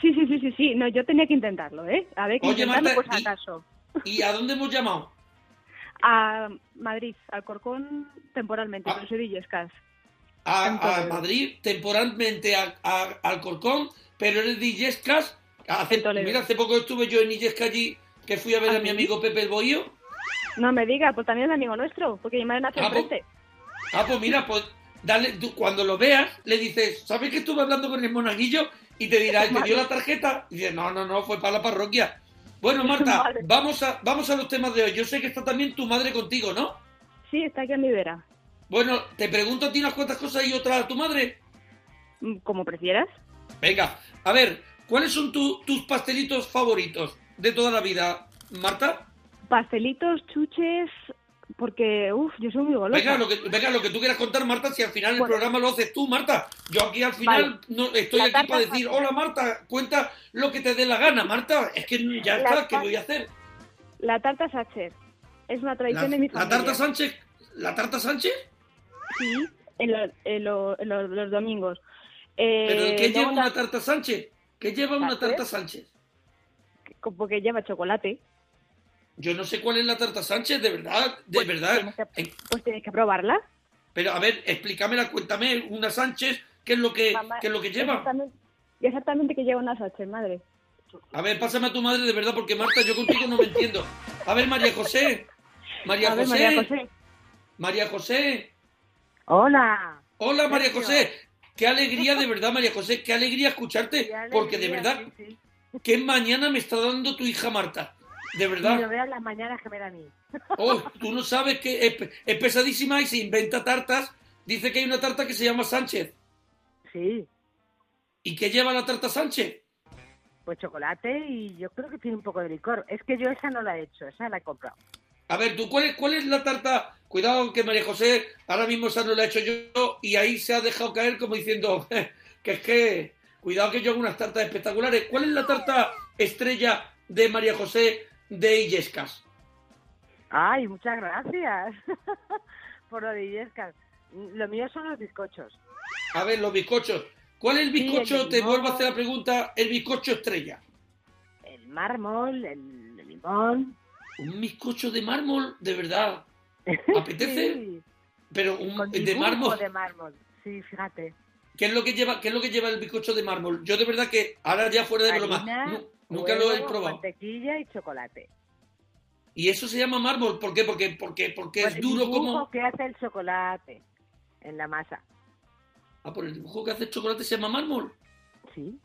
Sí, sí, sí, sí, sí. No, yo tenía que intentarlo, ¿eh? A ver, que Oye, Marta, por si acaso. ¿Y a dónde hemos llamado? A Madrid, al Corcón temporalmente, Ah. pero soy de Illescas. A, a. Madrid, temporalmente a, a- al Corcón, pero eres de Illescas. Hace, mira, hace poco estuve yo en Illescas allí, que fui a ver ¿Ah, a mi sí? amigo Pepe el Bohío. No me diga, pues también es amigo nuestro, porque mi madre nació Ah, pues-. Ah, pues mira, pues dale, tú, cuando lo veas, le dices, ¿sabes que estuve hablando con el monaguillo? Y te dirá, ¿te dio la tarjeta? Y dices, no, no, no, fue para la parroquia. Bueno, Marta, vamos a, vamos a los temas de hoy. Yo sé que está también tu madre contigo, ¿no? Sí, está aquí en mi vera. Bueno, te pregunto a ti unas cuantas cosas y otras a tu madre. Como prefieras. Venga, a ver, ¿cuáles son tu- tus pastelitos favoritos de toda la vida, Marta? Pastelitos, chuches, porque, uff, yo soy muy golosa. Venga lo, que, venga, lo que tú quieras contar, Marta, si al final el Bueno. programa lo haces tú, Marta. Yo aquí al final Vale. no estoy La aquí para decir, hola Marta, cuenta lo que te dé la gana, Marta. Es que ya La está, ¿qué voy a hacer? La tarta Sacher. Es una La, tradición de mi la familia. tarta Sánchez, ¿la tarta Sánchez? Sí, en, lo- en lo- en lo- los domingos. Eh, ¿Pero qué luego lleva una ta- tarta Sánchez? ¿Qué lleva una ¿Sánchez? tarta Sánchez? Porque lleva chocolate. Yo no sé cuál es la tarta Sánchez, de verdad, de verdad. En- Pues tienes que probarla. Pero a ver, explícamela, cuéntame, una Sánchez, ¿qué es lo que, Mamá, qué es lo que lleva? Exactamente, exactamente que lleva una Sacher, madre. A ver, pásame a tu madre de verdad, porque Marta, yo contigo no me entiendo. A ver, María José. María A ver, José. María José. María José. Hola. Hola, María. José. Qué alegría, de verdad, María José. Qué alegría escucharte. Qué porque de verdad, sí, qué mañana me está dando tu hija Marta. De verdad. veas las mañanas que me da a mí. Oh, tú no sabes que es, es pesadísima y se inventa tartas. Dice que hay una tarta que se llama Sánchez. Sí, ¿Y qué lleva la tarta Sánchez? pues chocolate y yo creo que tiene un poco de licor. Es que yo esa no la he hecho, esa la he comprado. A ver, ¿tú cuál es, cuál es la tarta? Cuidado que María José ahora mismo esa no la he hecho yo y ahí se ha dejado caer como diciendo que es que cuidado que yo hago unas tartas espectaculares. ¿Cuál es la tarta estrella de María José de Illescas? Ay, muchas gracias por lo de Illescas. Lo mío son los bizcochos. A ver, los bizcochos. ¿Cuál es el Sí, el bizcocho? Te vuelvo a hacer la pregunta. El bizcocho estrella. El mármol, el, el limón. Un bizcocho de mármol, de verdad. ¿Apetece? Sí, Pero un con de mármol. de mármol. Sí, fíjate. ¿Qué es lo que lleva? ¿Qué es lo que lleva el bizcocho de mármol? Yo de verdad que ahora ya fuera de broma, Harina, nu- nunca lo he probado. Mantequilla y chocolate. Y eso se llama mármol, ¿por qué? Porque porque porque Por es el duro dibujo como que hace el chocolate en la masa. Ah, por el dibujo que hace el chocolate se llama mármol. Sí.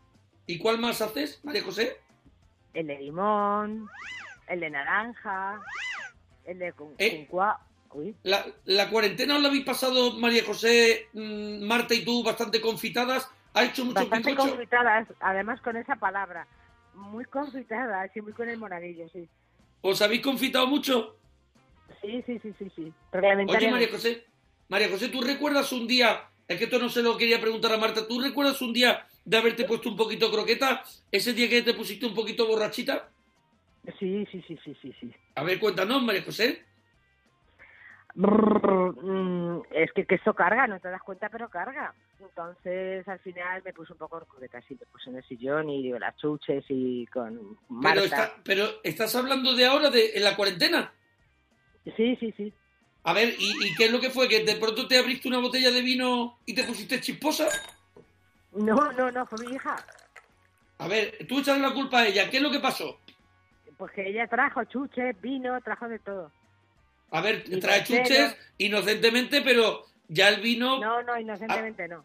¿Y cuál más haces, María José? El de limón, el de naranja, el de con, Eh, Uy, La, la cuarentena os la habéis pasado, María José, mm, Marta y tú, bastante confitadas. ¿Ha hecho mucho bastante confitadas, además con esa palabra. Muy confitadas y muy con el monaguillo, sí. ¿Os habéis confitado mucho? Sí, sí, sí, sí, sí. Oye. María José, María José, ¿tú recuerdas un día, es que esto no se lo quería preguntar a Marta, ¿tú recuerdas un día de haberte puesto un poquito croqueta? ¿Ese día que te pusiste un poquito borrachita? Sí, sí, sí, sí, sí, sí. A ver, cuéntanos, María José. Mm, es que, que esto carga, no te das cuenta, pero carga. Entonces, al final me puse un poco croqueta, así me puse en el sillón y las chuches y con Marta. Pero, está, pero estás hablando de ahora, de en la cuarentena. Sí, sí, sí. A ver, ¿y, y qué es lo que fue? ¿Que de pronto te abriste una botella de vino y te pusiste chisposa? No, no, no, fue mi hija. A ver, tú echas la culpa a ella. ¿Qué es lo que pasó? Pues que ella trajo chuches, vino, trajo de todo. A ver, Y trae cero. chuches inocentemente, pero ya el vino... No, no, inocentemente no.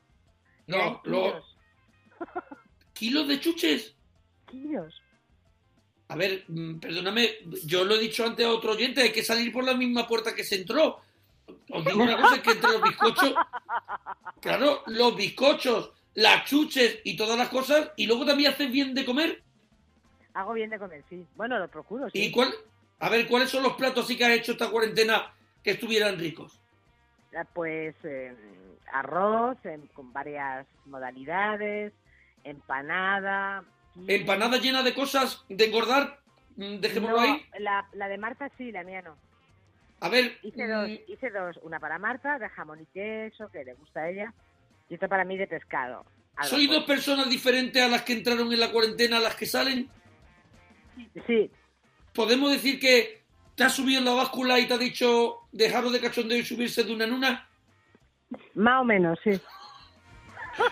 No, Eran lo- kilos. ¿Kilos de chuches? Kilos. A ver, mm, perdóname, yo lo he dicho antes a otro oyente, hay que salir por la misma puerta que se entró. Os digo una cosa, es que entre los bizcochos, claro, los bizcochos, las chuches y todas las cosas, y luego también haces bien de comer. Hago bien de comer, sí. Bueno, lo procuro, sí. ¿Y cuál? A ver, ¿cuáles son los platos así que has hecho esta cuarentena que estuvieran ricos? Ah, Pues eh, arroz en- con varias modalidades, empanada. Empanada llena de cosas de engordar, mm, dejémoslo No, ahí. La, la de Marta sí, la mía no. A ver, Hice mm, dos, hice dos, una para Marta de jamón y queso, que le gusta a ella, y otra para mí de pescado. al ¿Sois vapor. dos personas diferentes a las que entraron en la cuarentena, a las que salen? Sí. ¿Podemos decir que te has subido en la báscula y te ha dicho dejaros de cachondeo y subirse de una en una? Más o menos, sí.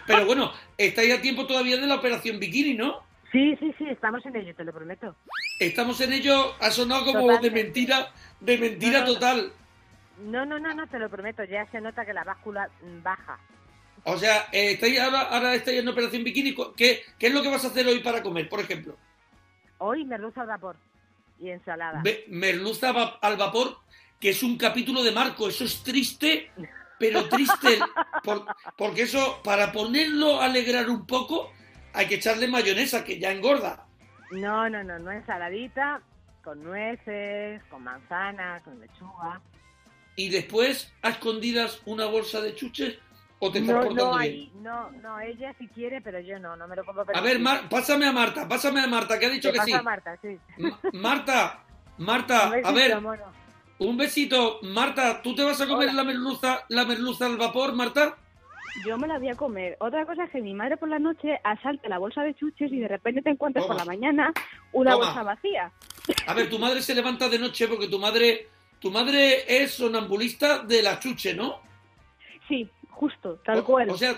Pero bueno, estáis a tiempo todavía de la operación bikini, ¿no? Sí, sí, sí, estamos en ello, te lo prometo. Estamos en ello, ha sonado como Totalmente. de mentira, de mentira No, no, no. total. No, no, no, no, te lo prometo, ya se nota que la báscula mm, baja. O sea, eh, estáis ahora, ahora estáis en operación bikini. ¿Qué, ¿Qué es lo que vas a hacer hoy para comer, por ejemplo? Hoy merluza al vapor y ensalada. Ve- merluza al vapor, que es un capítulo de Marco. Eso es triste, pero triste. por- porque eso, para ponerlo a alegrar un poco, hay que echarle mayonesa, que ya engorda. No, no, no, no ensaladita, con nueces, con manzana, con lechuga. Y después, a escondidas, una bolsa de chuches, o te estás No, portando no, bien. ahí, no, no, ella si quiere, pero yo no, no me lo como A ver, Mar- pásame a Marta, pásame a Marta, que ha dicho que pasa sí. a Marta, sí. Ma- Marta, Marta, a ver, mono. un besito. Marta, ¿tú te vas a comer la merluza, la merluza al vapor, Marta? Yo me la voy a comer. Otra cosa es que mi madre por la noche asalta la bolsa de chuches y de repente te encuentras por la mañana una Toma. bolsa vacía. A ver, tu madre se levanta de noche porque tu madre, tu madre es sonambulista de la chuche, ¿no? Sí, justo, tal O- cual. O sea,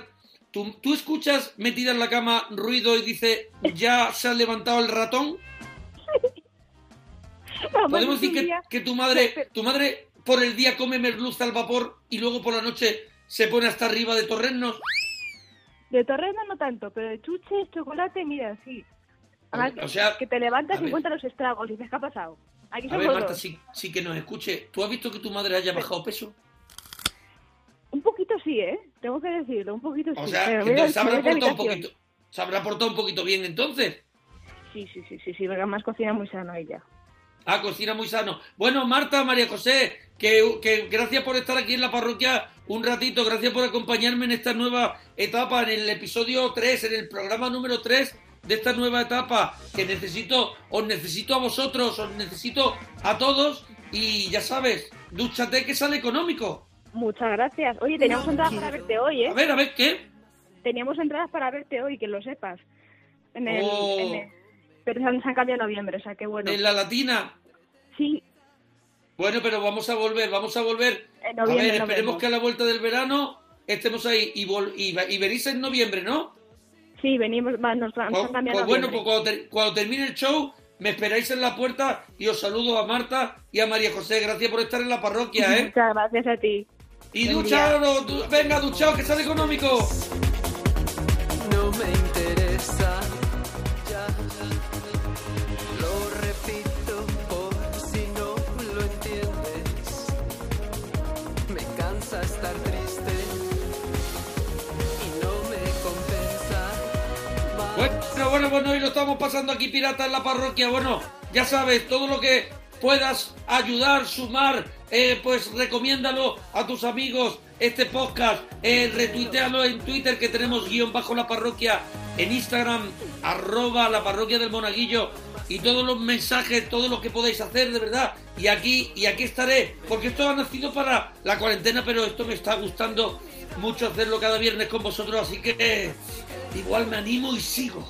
tú, tú escuchas metida en la cama ruido y dice, ya se ha levantado el ratón. Además, Podemos decir que, que tu madre, tu madre por el día come merluza al vapor y luego por la noche se pone hasta arriba de torrenos. De torreno no tanto, pero de chuches, chocolate, mira, sí. Además, O sea, que te levantas y encuentras los estragos y dices, ¿qué ha pasado? Aquí A ver, Marta, sí, sí que nos escuche. ¿Tú has visto que tu madre haya bajado peso? Poquito sí, ¿eh? Tengo que decirlo, un poquito sí. O sea, Pero que mira, entonces se habrá me voy de portado un habitación. poquito. Se habrá portado un poquito bien entonces. Sí, sí, sí, sí, sí, porque además cocina muy sano ella. Ah, cocina muy sano. Bueno, Marta, María José, que, que gracias por estar aquí en la parroquia un ratito, gracias por acompañarme en esta nueva etapa, en el episodio 3, en el programa número 3 de esta nueva etapa, que necesito, os necesito a vosotros, os necesito a todos, y ya sabes, dúchate que sale económico. Muchas gracias. Oye, teníamos entradas para verte hoy, ¿eh? A ver, a ver, ¿qué? Teníamos entradas para verte hoy, que lo sepas. En el, Oh. en el- Pero se han, se han cambiado en noviembre, o sea que bueno. En la latina. Sí, Bueno, pero vamos a volver, vamos a volver. En a noviembre ver, esperemos que a la vuelta del verano estemos ahí y, vol- y, y venís en noviembre, ¿no? sí, venimos, va, nos, nos Pues, han cambiado pues en bueno, pues cuando, ter- cuando termine el show, me esperáis en la puerta y os saludo a Marta y a María José. Gracias por estar en la parroquia, ¿eh? Muchas gracias a ti. Y Buen duchaos, du- venga, duchaos, que sale económico. No me interesa ya. Lo repito por si no lo entiendes. Me cansa estar triste y no me compensa. Bueno, bueno, bueno, hoy lo estamos pasando aquí, pirata, en la parroquia. Bueno, ya sabes, todo lo que puedas ayudar, sumar, eh, pues recomiéndalo a tus amigos este podcast, eh, retuitealo en Twitter que tenemos guion bajo la parroquia, en Instagram, arroba la parroquia del monaguillo y todos los mensajes, todo lo que podáis hacer, de verdad. Y aquí, y aquí estaré, porque esto ha nacido para la cuarentena, pero esto me está gustando mucho hacerlo cada viernes con vosotros, así que eh, igual me animo y sigo.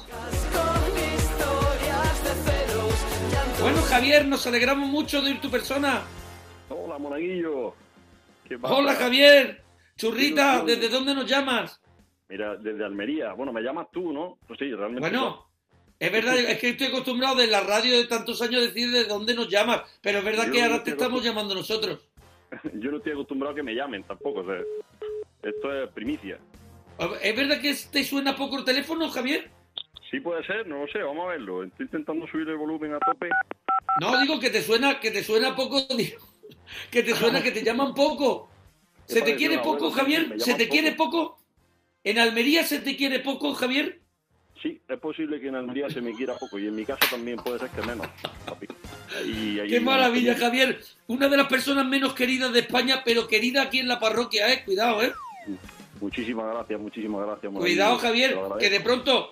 Bueno, Javier, nos alegramos mucho de ir tu persona. Hola, monaguillo. ¿Qué pasa? Hola, Javier. Churrita. ¿desde dónde nos llamas? Mira, desde Almería. Bueno, me llamas tú, ¿no? Pues sí, realmente. Bueno, es verdad, es que estoy acostumbrado de la radio de tantos años a decir de dónde nos llamas, pero es verdad Yo que no ahora te estamos llamando nosotros. Yo no estoy acostumbrado a que me llamen tampoco. o sea, esto es primicia. ¿Es verdad que te suena poco el teléfono, Javier? Sí puede ser, no lo sé, vamos a verlo. Estoy intentando subir el volumen a tope. No, digo que te suena, que te suena poco, digo, que te suena que te llaman poco. ¿Se te quiere poco, Javier? ¿Se te quiere poco? ¿En Almería se te quiere poco, Javier? Sí, es posible que en Almería se me quiera poco y en mi casa también puede ser que menos. papi. Y ahí- Qué maravilla, Javier. Una de las personas menos queridas de España, pero querida aquí en la parroquia, ¿eh? Cuidado, ¿eh? Muchísimas gracias, muchísimas gracias. Cuidado, Javier, que de pronto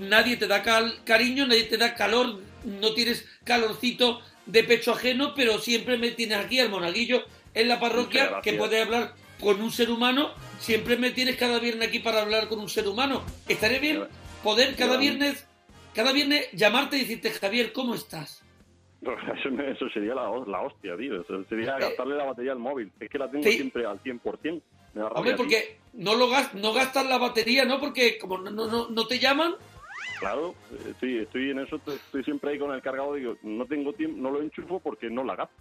nadie te da cal- cariño, nadie te da calor, no tienes calorcito de pecho ajeno, pero siempre me tienes aquí al monaguillo en la parroquia que puede hablar con un ser humano, siempre me tienes cada viernes aquí para hablar con un ser humano. Estaría bien poder cada viernes, cada viernes llamarte y decirte, Javier, ¿cómo estás? Eso, sería la, la hostia, tío. Eso sería gastarle la batería al móvil. Es que la tengo Sí. siempre al 100%. Me da rabia, Hombre, tío. porque no lo gas, no gastas la batería, ¿no? Porque como no, no, no, no te llaman, Claro, estoy, estoy en eso, estoy siempre ahí con el cargado. Digo, no tengo tiempo, no lo enchufo porque no la gasto.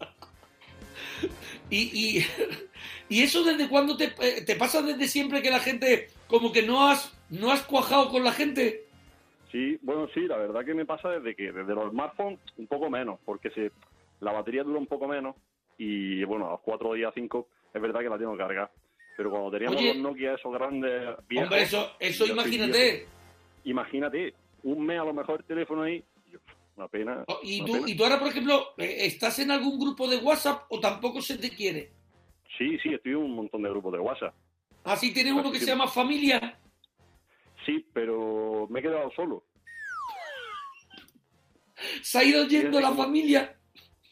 y, y, y eso desde cuándo te, eh, te pasa desde siempre que la gente, como que no has, no has cuajado con la gente. Sí, bueno, sí, la verdad que me pasa desde que desde los smartphones un poco menos, porque se, la batería dura un poco menos y bueno, a los cuatro días, cinco, es verdad que la tengo que cargar. Pero cuando teníamos Oye. los Nokia esos grandes viejos, Hombre, eso, eso imagínate. Imagínate, un mes a lo mejor el teléfono ahí, una pena. Oh, Y una tú, pena. y tú ahora, por ejemplo, eh, ¿estás en algún grupo de WhatsApp o tampoco se te quiere? Sí, sí, estoy en un montón de grupos de WhatsApp. Así tienes uno que se llama familia. Sí, pero me he quedado solo. Se ha ido yendo la familia.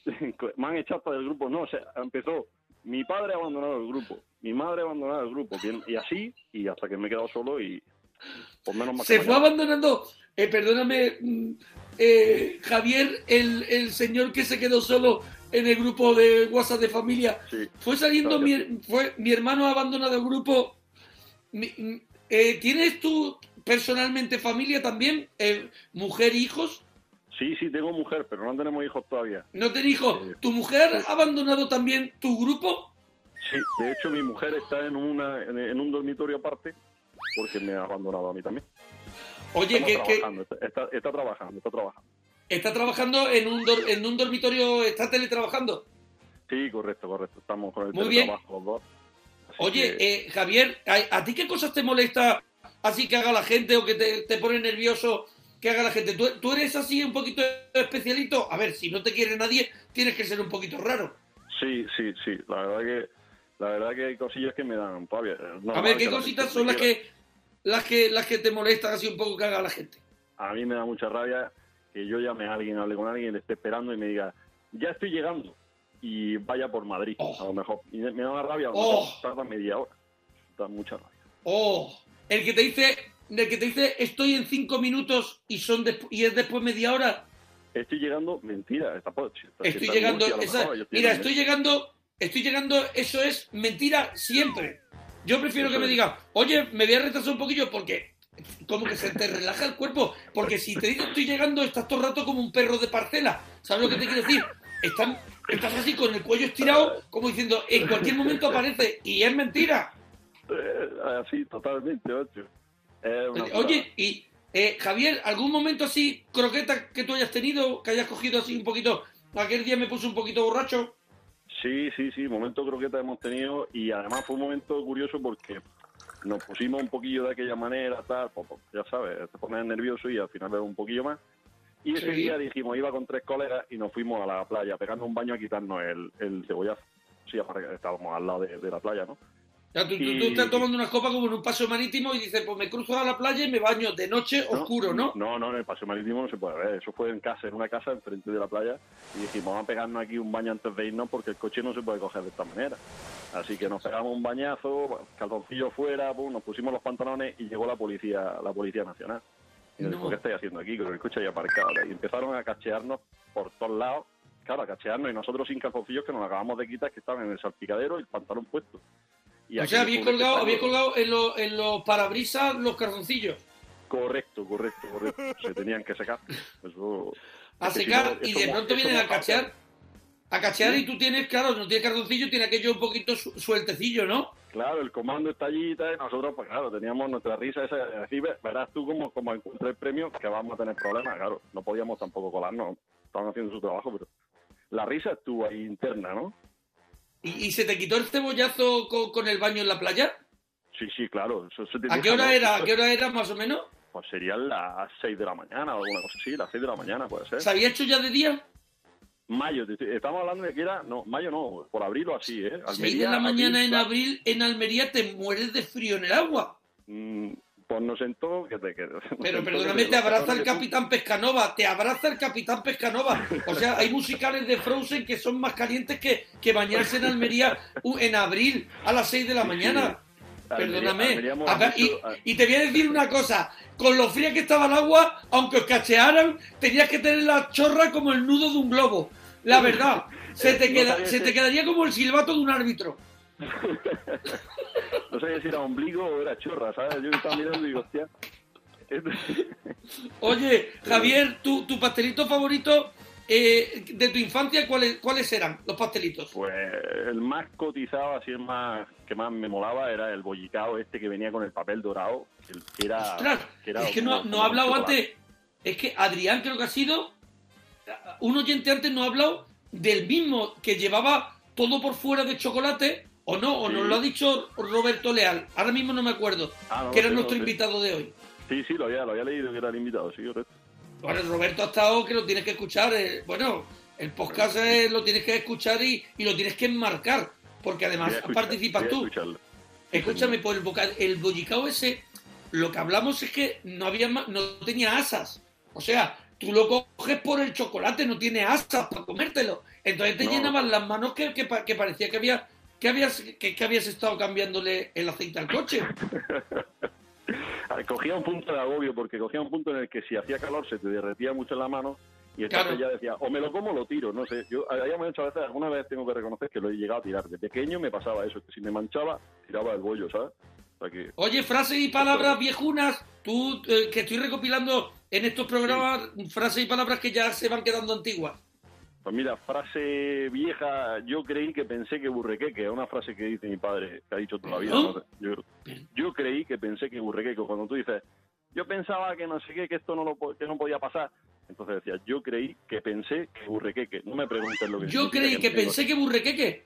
me han echado hasta del grupo. No, o sea, empezó. Mi padre ha abandonado el grupo, mi madre ha abandonado el grupo, y así, y hasta que me he quedado solo y por menos mal que Se fue abandonando, eh, perdóname, mm, eh, Javier, el, el señor que se quedó solo en el grupo de WhatsApp de familia. Fue saliendo, mi, fue, mi hermano ha abandonado el grupo. Mi- mm, eh, ¿Tienes tú personalmente familia también? Eh, ¿Mujer, hijos? Sí, sí, tengo mujer, pero no tenemos hijos todavía. ¿No te dijo? ¿Tu mujer ha abandonado también tu grupo? Sí, de hecho mi mujer está en, una, en un dormitorio aparte porque me ha abandonado a mí también. Oye, que, trabajando, está, está, está trabajando, está trabajando. está trabajando en un, dor- en un dormitorio, está teletrabajando. Sí, correcto, correcto. Estamos con el Muy bien. teletrabajo los dos. Oye, que- eh, Javier, ¿a, a ti qué cosas te molesta así que haga la gente o que te, te pone nervioso que haga la gente? ¿Tú, tú eres así un poquito especialito? A ver, si no te quiere nadie, tienes que ser un poquito raro. Sí, sí, sí. La verdad que la verdad que hay cosillas que me dan rabia. Es A ver, ¿qué cositas son las que, las que las que te molestan así un poco que haga la gente? A mí me da mucha rabia que yo llame a alguien, hable con alguien, le esté esperando y me diga, ya estoy llegando. Y vaya por Madrid, a lo mejor. Y me da una rabia, a lo Oh. tarda media hora. Da mucha rabia. Oh, el que te dice, el que te dice estoy en cinco minutos y son y es después media hora. Estoy llegando, mentira. Está, está- Estoy llegando, esa- mejor, mira, estoy llegando, estoy llegando, eso es mentira siempre. Yo prefiero que me digan, oye, me voy a retrasar un poquillo porque como que se te relaja el cuerpo, porque si te digo estoy llegando, estás todo el rato como un perro de parcela. ¿Sabes lo que te quiero decir? Están, estás así con el cuello estirado, como diciendo, en cualquier momento aparece, y es mentira. Eh, así, totalmente, una Oye, y eh, Javier, ¿algún momento así, croqueta que tú hayas tenido, que hayas cogido así un poquito? Aquel día me puse un poquito borracho. Sí, sí, sí, momento croqueta hemos tenido y además fue un momento curioso porque nos pusimos un poquillo de aquella manera, tal, pues, ya sabes, te pones nervioso y al final un poquillo más. Y ese Sí. día dijimos, iba con tres colegas y nos fuimos a la playa, pegando un baño a quitarnos el, el cebollazo. Sí, estábamos al lado de, de la playa, ¿no? Ya, tú, tú- Y- tú estás tomando unas copas como en un paseo marítimo y dices, pues me cruzo a la playa y me baño de noche oscuro, ¿no? No, no, en el paseo marítimo no se puede ver. Eso fue en casa, en una casa enfrente de la playa. Y dijimos, vamos a pegarnos aquí un baño antes de irnos porque el coche no se puede coger de esta manera. Así que nos pegamos un bañazo, calzoncillo fuera, pum, nos pusimos los pantalones y llegó la policía, la policía nacional. Y nos No. dijo, ¿qué estáis haciendo aquí? Con el coche ahí aparcado. Y empezaron a cachearnos por todos lados. Claro, a cachearnos y nosotros sin calzoncillos que nos acabamos de quitar, que estaban en el salpicadero y el pantalón puesto. Y o sea, habéis colgado, habéis colgado en, los- en los parabrisas los calzoncillos. Correcto, correcto, correcto. Se tenían que secar. Eso, A es que si secar no, y de pronto vienen a cachear. A cachear y tú tienes, claro, no tienes calzoncillo, tiene aquello un poquito su- sueltecillo, ¿no? Claro, el comando está allí y nosotros, pues claro, teníamos nuestra risa esa de decir, "Ve- verás tú como, como encuentra el premio, que vamos a tener problemas, claro, no podíamos tampoco colarnos, estaban haciendo su trabajo, pero la risa estuvo ahí interna, ¿no? ¿Y, y se te quitó el cebollazo con, con el baño en la playa? Sí, sí, claro. Eso, ¿A qué hora ¿no? era? ¿A qué hora era más o menos? Pues serían las 6 de la mañana o alguna cosa así, las 6 de la mañana puede ser. ¿Se había hecho ya de día? Mayo, estamos hablando de que era, no, mayo no, por abril o así, ¿eh? Seis de la mañana en abril en Almería te mueres de frío en el agua. Mm, Pues nos sentó, que te quedas. Pero perdóname, te abraza el Capitán Pescanova, te abraza el Capitán Pescanova. O sea, hay musicales de Frozen que son más calientes que, que bañarse en Almería en abril a las 6 de la mañana. Perdóname. Acá- y, ah. y te voy a decir una cosa, con lo fría que estaba el agua, aunque os cachearan, tenías que tener la chorra como el nudo de un globo. La verdad, se te, queda, se te quedaría como el silbato de un árbitro. No sabía si era ombligo o era chorra, ¿sabes? Yo estaba mirando y digo, hostia. Oye, Javier, tu, tu pastelito favorito eh, de tu infancia, ¿cuáles, ¿cuáles eran los pastelitos? Pues el más cotizado, así el más que más me molaba, era el bollicao este que venía con el papel dorado, el que era... Ostras, que era es que no, no ha hablado antes. Es que Adrián creo que ha sido. Un oyente antes no ha hablado del mismo que llevaba todo por fuera de chocolate, o no, o Sí. nos lo ha dicho Roberto Leal. Ahora mismo no me acuerdo. Ah, no que era nuestro invitado de hoy. Sí, sí, lo había, lo había leído que era el invitado, sí, correcto. Bueno, Roberto ha estado que lo tienes que escuchar. eh, bueno, el podcast eh, lo tienes que escuchar y, y lo tienes que enmarcar, porque además escuchar- participas tú. Escúchame, por el, boca- el bollicao ese, lo que hablamos es que no había no tenía asas. O sea, tú lo coges por el chocolate, no tiene asas para comértelo. Entonces te No. llenaban las manos que, que parecía que había que habías que, que habías estado cambiándole el aceite al coche. Cogía un punto de agobio, porque cogía un punto en el que si hacía calor se te derretía mucho en la mano y entonces Claro. ya decía, o me lo como o lo tiro, no sé. Yo había muchas veces, alguna vez tengo que reconocer que lo he llegado a tirar. De pequeño me pasaba eso, que si me manchaba, tiraba el bollo, ¿sabes? O sea que, Oye, frases y palabras viejunas, tú eh, que estoy recopilando en estos programas frases y palabras que ya se van quedando antiguas. Pues mira, frase vieja, yo creí que pensé que burrequeque, es una frase que dice mi padre, que ha dicho toda la vida. Yo, yo creí que pensé que burrequeque, cuando tú dices, yo pensaba que no sé qué, que esto no, lo, que no podía pasar. Entonces decía, yo creí que pensé que burrequeque. No me preguntes lo que Yo creí que pensé que burrequeque.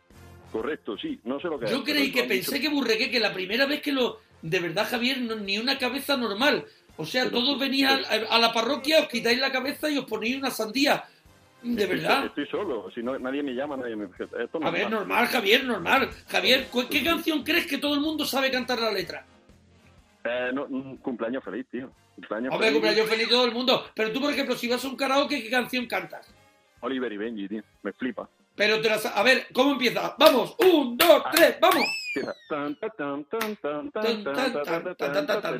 Correcto, sí, no sé lo que. Yo creí que pensé dicho. que burreque, que la primera vez que lo. De verdad, Javier, no- ni una cabeza normal. O sea, todos venían a, a la parroquia, os quitáis la cabeza y os ponéis una sandía. ¿De verdad? Estoy solo, si no, nadie me llama, nadie me... Esto. A ver, normal, Javier, normal. Javier, ¿qué, qué canción crees que todo el mundo sabe cantar la letra? Eh, no, un cumpleaños feliz, tío. Cumpleaños Hombre, feliz. cumpleaños feliz todo el mundo. Pero tú, por ejemplo, si vas a un karaoke, ¿qué canción cantas? Oliver y Benji, tío. Me flipa. Pero te las... A ver, ¿cómo empieza? ¡Vamos! ¡Un, dos, tres, vamos! Esa es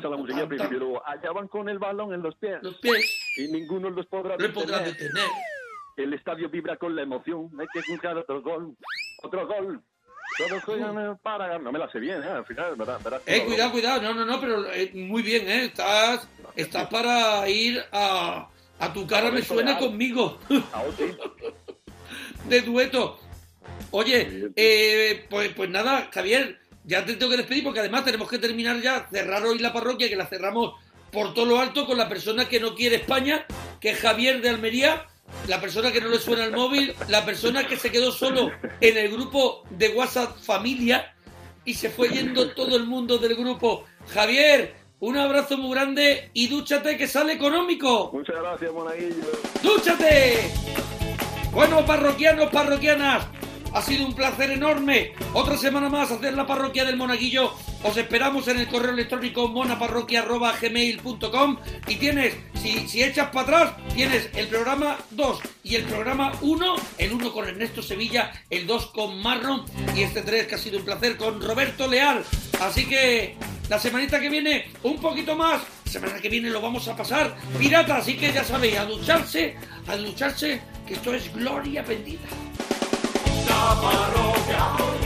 la musiquilla al principio. Luego, allá van con el balón en los pies. Los pies. Y ninguno los podrá detener. El estadio vibra con la emoción. Hay que buscar otro gol. Otro gol. Todos juegan para. No me la sé bien, ¿eh? Al final, ¿verdad? que Eh, no- cuidado, cuidado. No, no, no, pero eh, muy bien, ¿eh? Estás, estás para ir a, a tu cara me suena conmigo. A Oti. de dueto. Oye, eh, pues, pues nada, Javier, ya te tengo que despedir porque además tenemos que terminar ya, cerrar hoy la parroquia, que la cerramos por todo lo alto con la persona que no quiere España, que es Javier de Almería, la persona que no le suena el móvil, la persona que se quedó solo en el grupo de WhatsApp Familia y se fue yendo todo el mundo del grupo. Javier, un abrazo muy grande y dúchate que sale económico. Muchas gracias, Monaguillo. ¡Dúchate! Bueno, parroquianos, parroquianas, ha sido un placer enorme. Otra semana más hacer la parroquia del Monaguillo. Os esperamos en el correo electrónico monaparroquia.gmail.com y tienes, si, si echas para atrás, tienes el programa 2 y el programa 1, el 1 con Ernesto Sevilla, el 2 con Marron y este 3 que ha sido un placer con Roberto Leal. Así que la semanita que viene, un poquito más. Semana que viene lo vamos a pasar pirata, así que ya sabéis, a ducharse, a ducharse, que esto es gloria bendita. до порога.